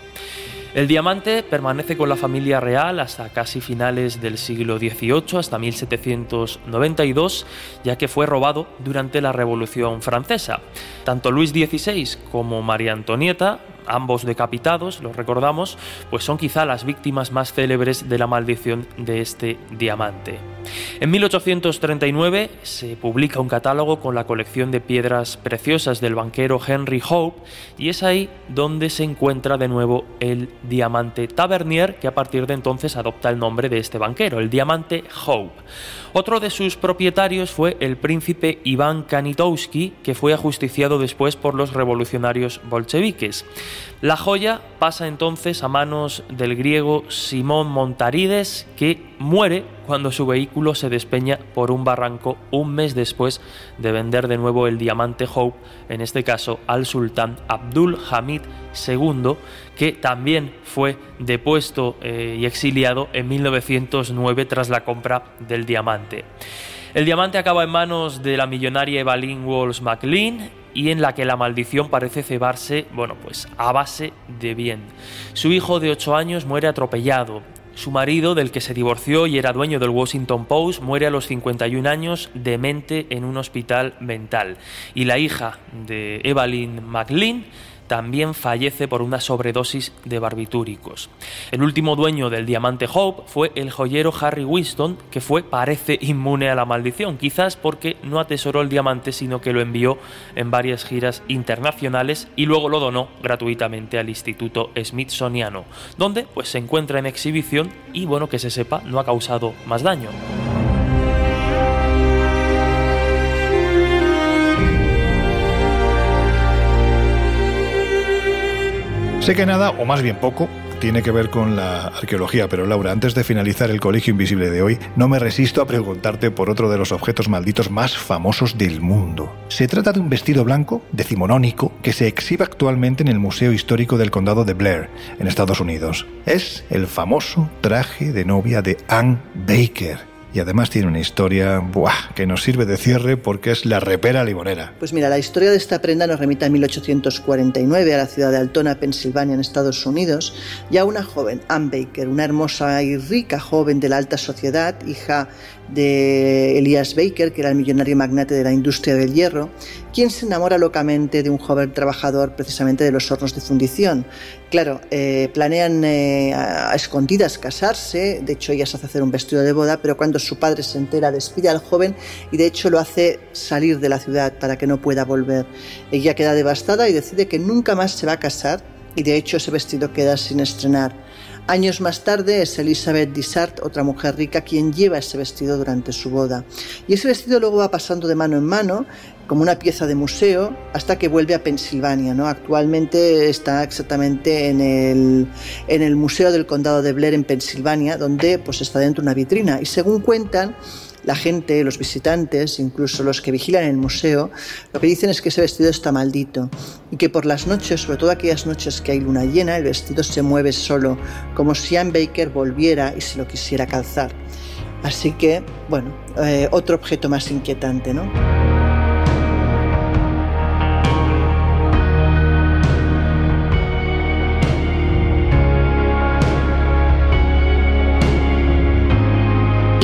El diamante permanece con la familia real hasta casi finales del siglo XVIII, hasta 1792, ya que fue robado durante la Revolución Francesa. Tanto Luis XVI como María Antonieta ambos decapitados, los recordamos, pues son quizá las víctimas más célebres de la maldición de este diamante. En 1839 se publica un catálogo con la colección de piedras preciosas del banquero Henry Hope y es ahí donde se encuentra de nuevo el diamante Tavernier que a partir de entonces adopta el nombre de este banquero, el diamante Hope. Otro de sus propietarios fue el príncipe Iván Kanitowski que fue ajusticiado después por los revolucionarios bolcheviques. La joya pasa entonces a manos del griego Simón Montarides, que muere cuando su vehículo se despeña por un barranco un mes después de vender de nuevo el diamante Hope, en este caso al sultán Abdul Hamid II, que también fue depuesto eh, y exiliado en 1909 tras la compra del diamante. El diamante acaba en manos de la millonaria Evelyn Walls McLean y en la que la maldición parece cebarse, bueno, pues a base de bien. Su hijo de 8 años muere atropellado. Su marido, del que se divorció y era dueño del Washington Post, muere a los 51 años demente en un hospital mental. Y la hija de Evelyn McLean también fallece por una sobredosis de barbitúricos. El último dueño del diamante Hope fue el joyero Harry Winston, que fue, parece, inmune a la maldición, quizás porque no atesoró el diamante, sino que lo envió en varias giras internacionales y luego lo donó gratuitamente al Instituto Smithsoniano, donde pues se encuentra en exhibición y bueno, que se sepa, no ha causado más daño. Sé que nada, o más bien poco, tiene que ver con la arqueología, pero Laura, antes de finalizar el Colegio Invisible de hoy, no me resisto a preguntarte por otro de los objetos malditos más famosos del mundo. Se trata de un vestido blanco decimonónico que se exhibe actualmente en el Museo Histórico del Condado de Blair, en Estados Unidos. Es el famoso traje de novia de Anne Baker y además tiene una historia que nos sirve de cierre porque es la repera limonera. Pues mira, la historia de esta prenda nos remite a 1849 a la ciudad de Altona, Pensilvania, en Estados Unidos, y a una joven, Anne Baker, una hermosa y rica joven de la alta sociedad, hija de Elias Baker, que era el millonario magnate de la industria del hierro, quien se enamora locamente de un joven trabajador precisamente de los hornos de fundición. Claro, eh, planean eh, a escondidas casarse, de hecho ella se hace hacer un vestido de boda, pero cuando su padre se entera despide al joven y de hecho lo hace salir de la ciudad para que no pueda volver. Ella queda devastada y decide que nunca más se va a casar y de hecho ese vestido queda sin estrenar. Años más tarde es Elizabeth Dissart, otra mujer rica, quien lleva ese vestido durante su boda. Y ese vestido luego va pasando de mano en mano como una pieza de museo hasta que vuelve a Pensilvania. ¿no? Actualmente está exactamente en el, en el Museo del Condado de Blair en Pensilvania, donde pues, está dentro una vitrina. Y según cuentan, la gente, los visitantes, incluso los que vigilan el museo, lo que dicen es que ese vestido está maldito y que por las noches, sobre todo aquellas noches que hay luna llena, el vestido se mueve solo, como si Anne Baker volviera y se lo quisiera calzar. Así que, bueno, eh, otro objeto más inquietante, ¿no?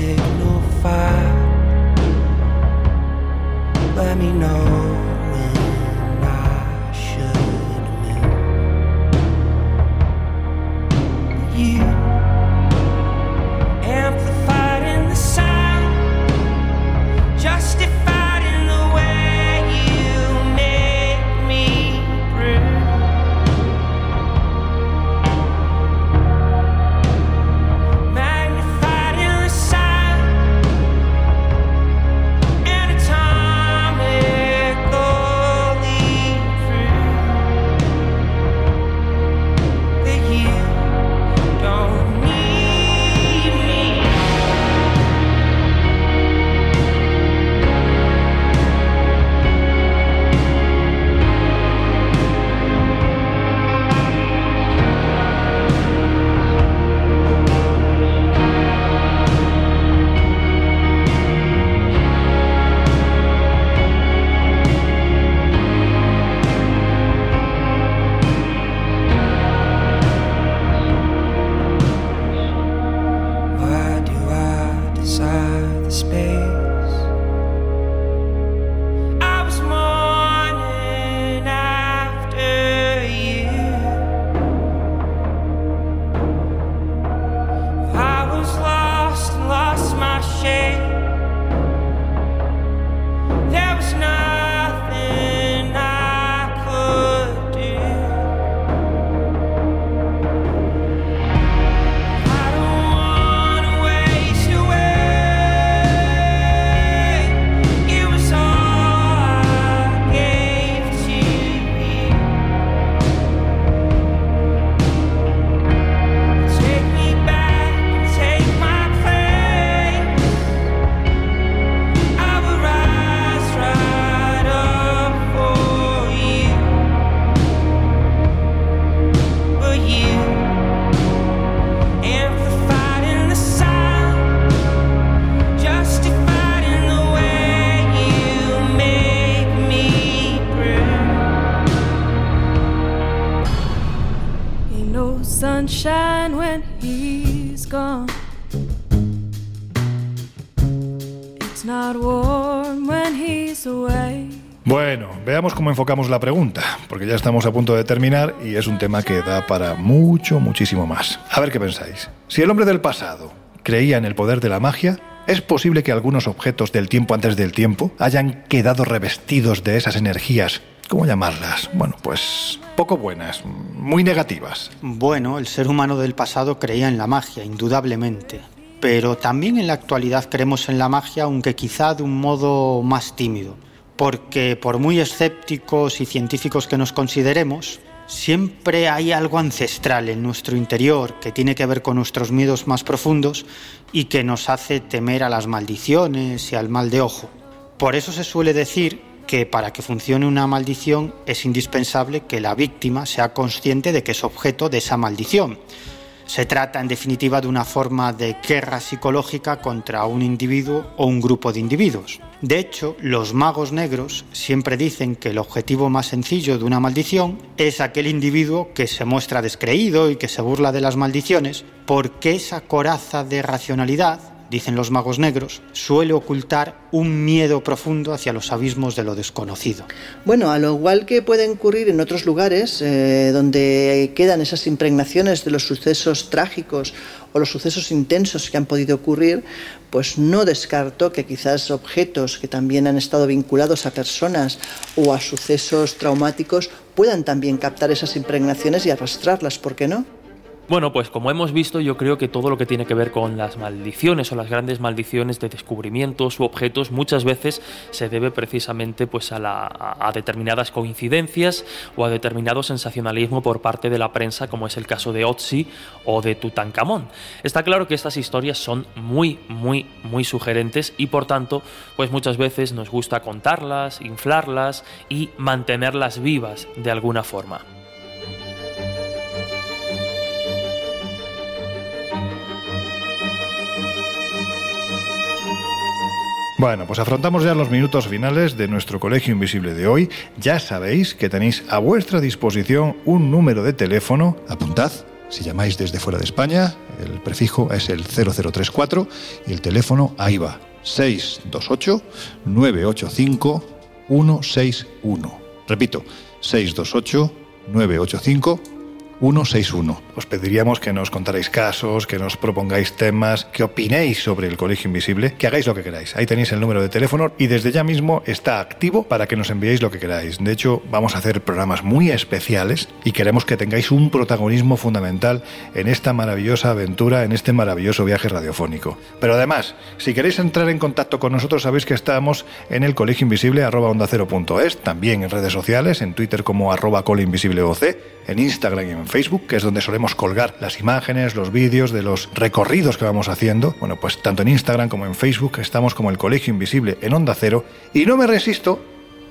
take no fire. Let me know. La pregunta, porque ya estamos a punto de terminar y es un tema que da para mucho, muchísimo más. A ver qué pensáis. Si el hombre del pasado creía en el poder de la magia, ¿es posible que algunos objetos del tiempo antes del tiempo hayan quedado revestidos de esas energías ¿cómo llamarlas? Bueno, pues poco buenas, muy negativas. Bueno, el ser humano del pasado creía en la magia, indudablemente. Pero también en la actualidad creemos en la magia, aunque quizá de un modo más tímido. Porque por muy escépticos y científicos que nos consideremos, siempre hay algo ancestral en nuestro interior que tiene que ver con nuestros miedos más profundos y que nos hace temer a las maldiciones y al mal de ojo. Por eso se suele decir que para que funcione una maldición es indispensable que la víctima sea consciente de que es objeto de esa maldición. Se trata, en definitiva, de una forma de guerra psicológica contra un individuo o un grupo de individuos. De hecho, los magos negros siempre dicen que el objetivo más sencillo de una maldición es aquel individuo que se muestra descreído y que se burla de las maldiciones, porque esa coraza de racionalidad dicen los magos negros, suele ocultar un miedo profundo hacia los abismos de lo desconocido. Bueno, a lo igual que pueden ocurrir en otros lugares eh, donde quedan esas impregnaciones de los sucesos trágicos o los sucesos intensos que han podido ocurrir, pues no descarto que quizás objetos que también han estado vinculados a personas o a sucesos traumáticos puedan también captar esas impregnaciones y arrastrarlas, ¿por qué no? Bueno, pues como hemos visto, yo creo que todo lo que tiene que ver con las maldiciones o las grandes maldiciones de descubrimientos u objetos muchas veces se debe precisamente pues a, la, a determinadas coincidencias o a determinado sensacionalismo por parte de la prensa, como es el caso de Otzi o de Tutankamón. Está claro que estas historias son muy, muy, muy sugerentes y por tanto, pues muchas veces nos gusta contarlas, inflarlas y mantenerlas vivas de alguna forma. Bueno, pues afrontamos ya los minutos finales de nuestro Colegio Invisible de hoy. Ya sabéis que tenéis a vuestra disposición un número de teléfono. Apuntad, si llamáis desde fuera de España, el prefijo es el 0034 y el teléfono ahí va, 628-985-161. Repito, 628-985-161. 161. Os pediríamos que nos contarais casos, que nos propongáis temas, que opinéis sobre el Colegio Invisible, que hagáis lo que queráis. Ahí tenéis el número de teléfono y desde ya mismo está activo para que nos enviéis lo que queráis. De hecho, vamos a hacer programas muy especiales y queremos que tengáis un protagonismo fundamental en esta maravillosa aventura, en este maravilloso viaje radiofónico. Pero además, si queréis entrar en contacto con nosotros, sabéis que estamos en el colegio invisible onda también en redes sociales, en Twitter como arroba colinvisibleoc, en Instagram y en Facebook, que es donde solemos colgar las imágenes, los vídeos de los recorridos que vamos haciendo. Bueno, pues tanto en Instagram como en Facebook estamos como el Colegio Invisible en Onda Cero. Y no me resisto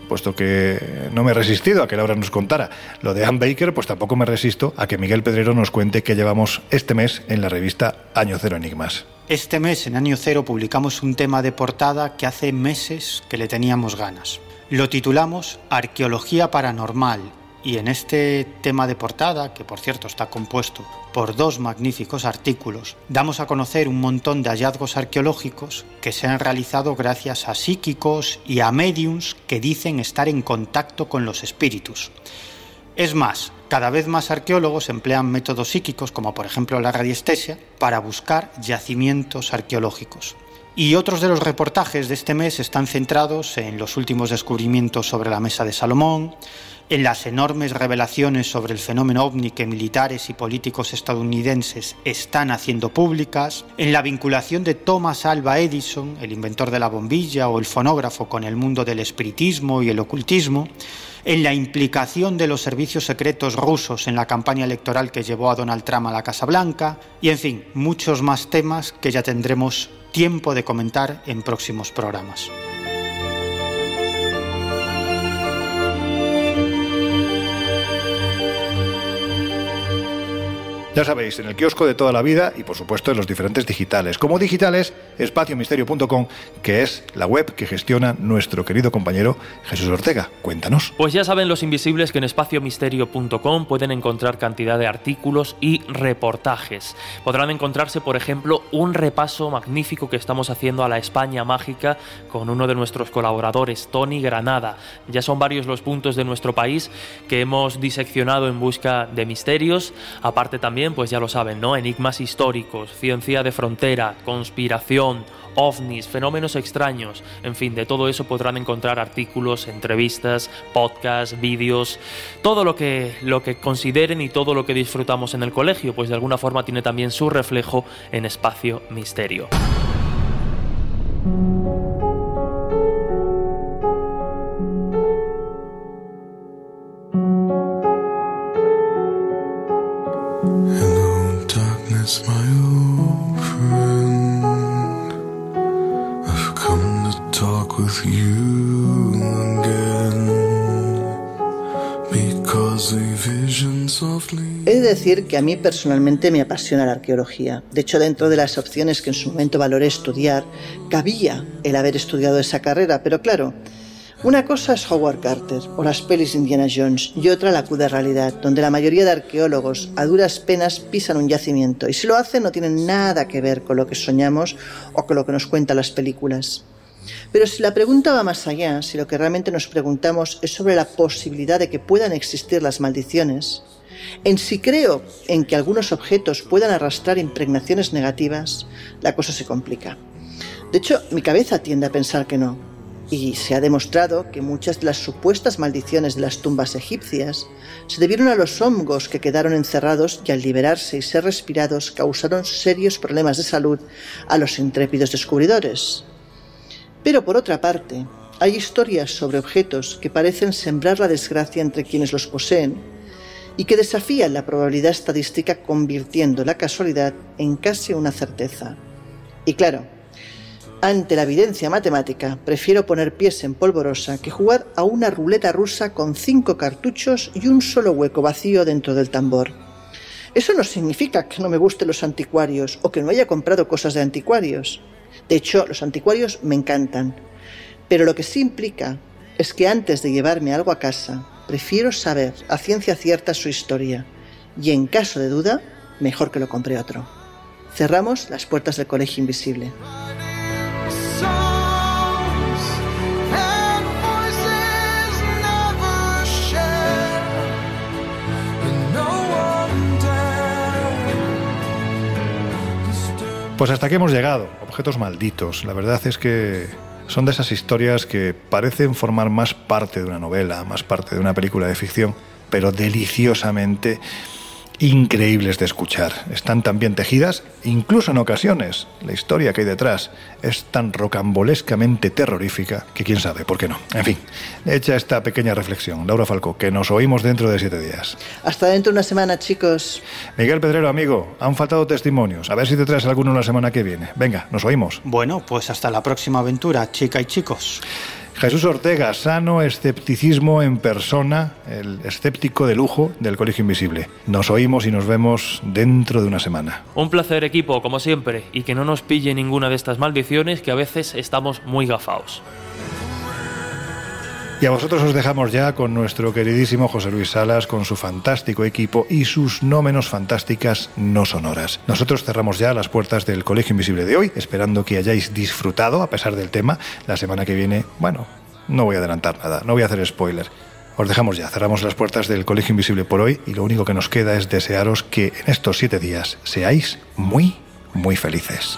puesto que no me he resistido a que Laura nos contara lo de Ann Baker, pues tampoco me resisto a que Miguel Pedrero nos cuente qué llevamos este mes en la revista Año Cero Enigmas. Este mes, en Año Cero, publicamos un tema de portada que hace meses que le teníamos ganas. Lo titulamos Arqueología Paranormal y en este tema de portada, que por cierto está compuesto por dos magníficos artículos, damos a conocer un montón de hallazgos arqueológicos que se han realizado gracias a psíquicos y a mediums que dicen estar en contacto con los espíritus. Es más, cada vez más arqueólogos emplean métodos psíquicos, como por ejemplo la radiestesia, para buscar yacimientos arqueológicos. Y otros de los reportajes de este mes están centrados en los últimos descubrimientos sobre la mesa de Salomón, en las enormes revelaciones sobre el fenómeno ovni que militares y políticos estadounidenses están haciendo públicas, en la vinculación de Thomas Alva Edison, el inventor de la bombilla o el fonógrafo, con el mundo del espiritismo y el ocultismo, en la implicación de los servicios secretos rusos en la campaña electoral que llevó a Donald Trump a la Casa Blanca, y en fin, muchos más temas que ya tendremos tiempo de comentar en próximos programas. Ya sabéis, en el kiosco de toda la vida y por supuesto en los diferentes digitales. Como digitales, espaciomisterio.com, que es la web que gestiona nuestro querido compañero Jesús Ortega. Cuéntanos. Pues ya saben los invisibles que en espaciomisterio.com pueden encontrar cantidad de artículos y reportajes. Podrán encontrarse, por ejemplo, un repaso magnífico que estamos haciendo a la España mágica con uno de nuestros colaboradores, Tony Granada. Ya son varios los puntos de nuestro país que hemos diseccionado en busca de misterios, aparte también pues ya lo saben, ¿no? Enigmas históricos, ciencia de frontera, conspiración, ovnis, fenómenos extraños, en fin, de todo eso podrán encontrar artículos, entrevistas, podcasts, vídeos, todo lo que, lo que consideren y todo lo que disfrutamos en el colegio, pues de alguna forma tiene también su reflejo en Espacio Misterio. He de decir que a mí personalmente me apasiona la arqueología. De hecho, dentro de las opciones que en su momento valoré estudiar, cabía el haber estudiado esa carrera, pero claro, una cosa es Howard Carter o las pelis Indiana Jones y otra la cruda realidad, donde la mayoría de arqueólogos a duras penas pisan un yacimiento y si lo hacen no tienen nada que ver con lo que soñamos o con lo que nos cuentan las películas. Pero si la pregunta va más allá, si lo que realmente nos preguntamos es sobre la posibilidad de que puedan existir las maldiciones, en si creo en que algunos objetos puedan arrastrar impregnaciones negativas, la cosa se complica. De hecho, mi cabeza tiende a pensar que no. Y se ha demostrado que muchas de las supuestas maldiciones de las tumbas egipcias se debieron a los hongos que quedaron encerrados y al liberarse y ser respirados causaron serios problemas de salud a los intrépidos descubridores. Pero por otra parte, hay historias sobre objetos que parecen sembrar la desgracia entre quienes los poseen y que desafían la probabilidad estadística convirtiendo la casualidad en casi una certeza. Y claro, ante la evidencia matemática, prefiero poner pies en polvorosa que jugar a una ruleta rusa con cinco cartuchos y un solo hueco vacío dentro del tambor. Eso no significa que no me gusten los anticuarios o que no haya comprado cosas de anticuarios. De hecho, los anticuarios me encantan. Pero lo que sí implica es que antes de llevarme algo a casa, prefiero saber a ciencia cierta su historia. Y en caso de duda, mejor que lo compre otro. Cerramos las puertas del colegio invisible. Pues hasta aquí hemos llegado. Objetos malditos. La verdad es que son de esas historias que parecen formar más parte de una novela, más parte de una película de ficción, pero deliciosamente increíbles de escuchar. Están tan bien tejidas, incluso en ocasiones la historia que hay detrás es tan rocambolescamente terrorífica que quién sabe, ¿por qué no? En fin, hecha esta pequeña reflexión, Laura Falcó, que nos oímos dentro de siete días. Hasta dentro de una semana, chicos. Miguel Pedrero, amigo, han faltado testimonios. A ver si te traes alguno la semana que viene. Venga, nos oímos. Bueno, pues hasta la próxima aventura, chica y chicos. Jesús Ortega, sano escepticismo en persona, el escéptico de lujo del Colegio Invisible. Nos oímos y nos vemos dentro de una semana. Un placer equipo, como siempre, y que no nos pille ninguna de estas maldiciones que a veces estamos muy gafaos. Y a vosotros os dejamos ya con nuestro queridísimo José Luis Salas, con su fantástico equipo y sus no menos fantásticas no sonoras. Nosotros cerramos ya las puertas del Colegio Invisible de hoy, esperando que hayáis disfrutado, a pesar del tema. La semana que viene, bueno, no voy a adelantar nada, no voy a hacer spoiler. Os dejamos ya, cerramos las puertas del Colegio Invisible por hoy y lo único que nos queda es desearos que en estos siete días seáis muy, muy felices.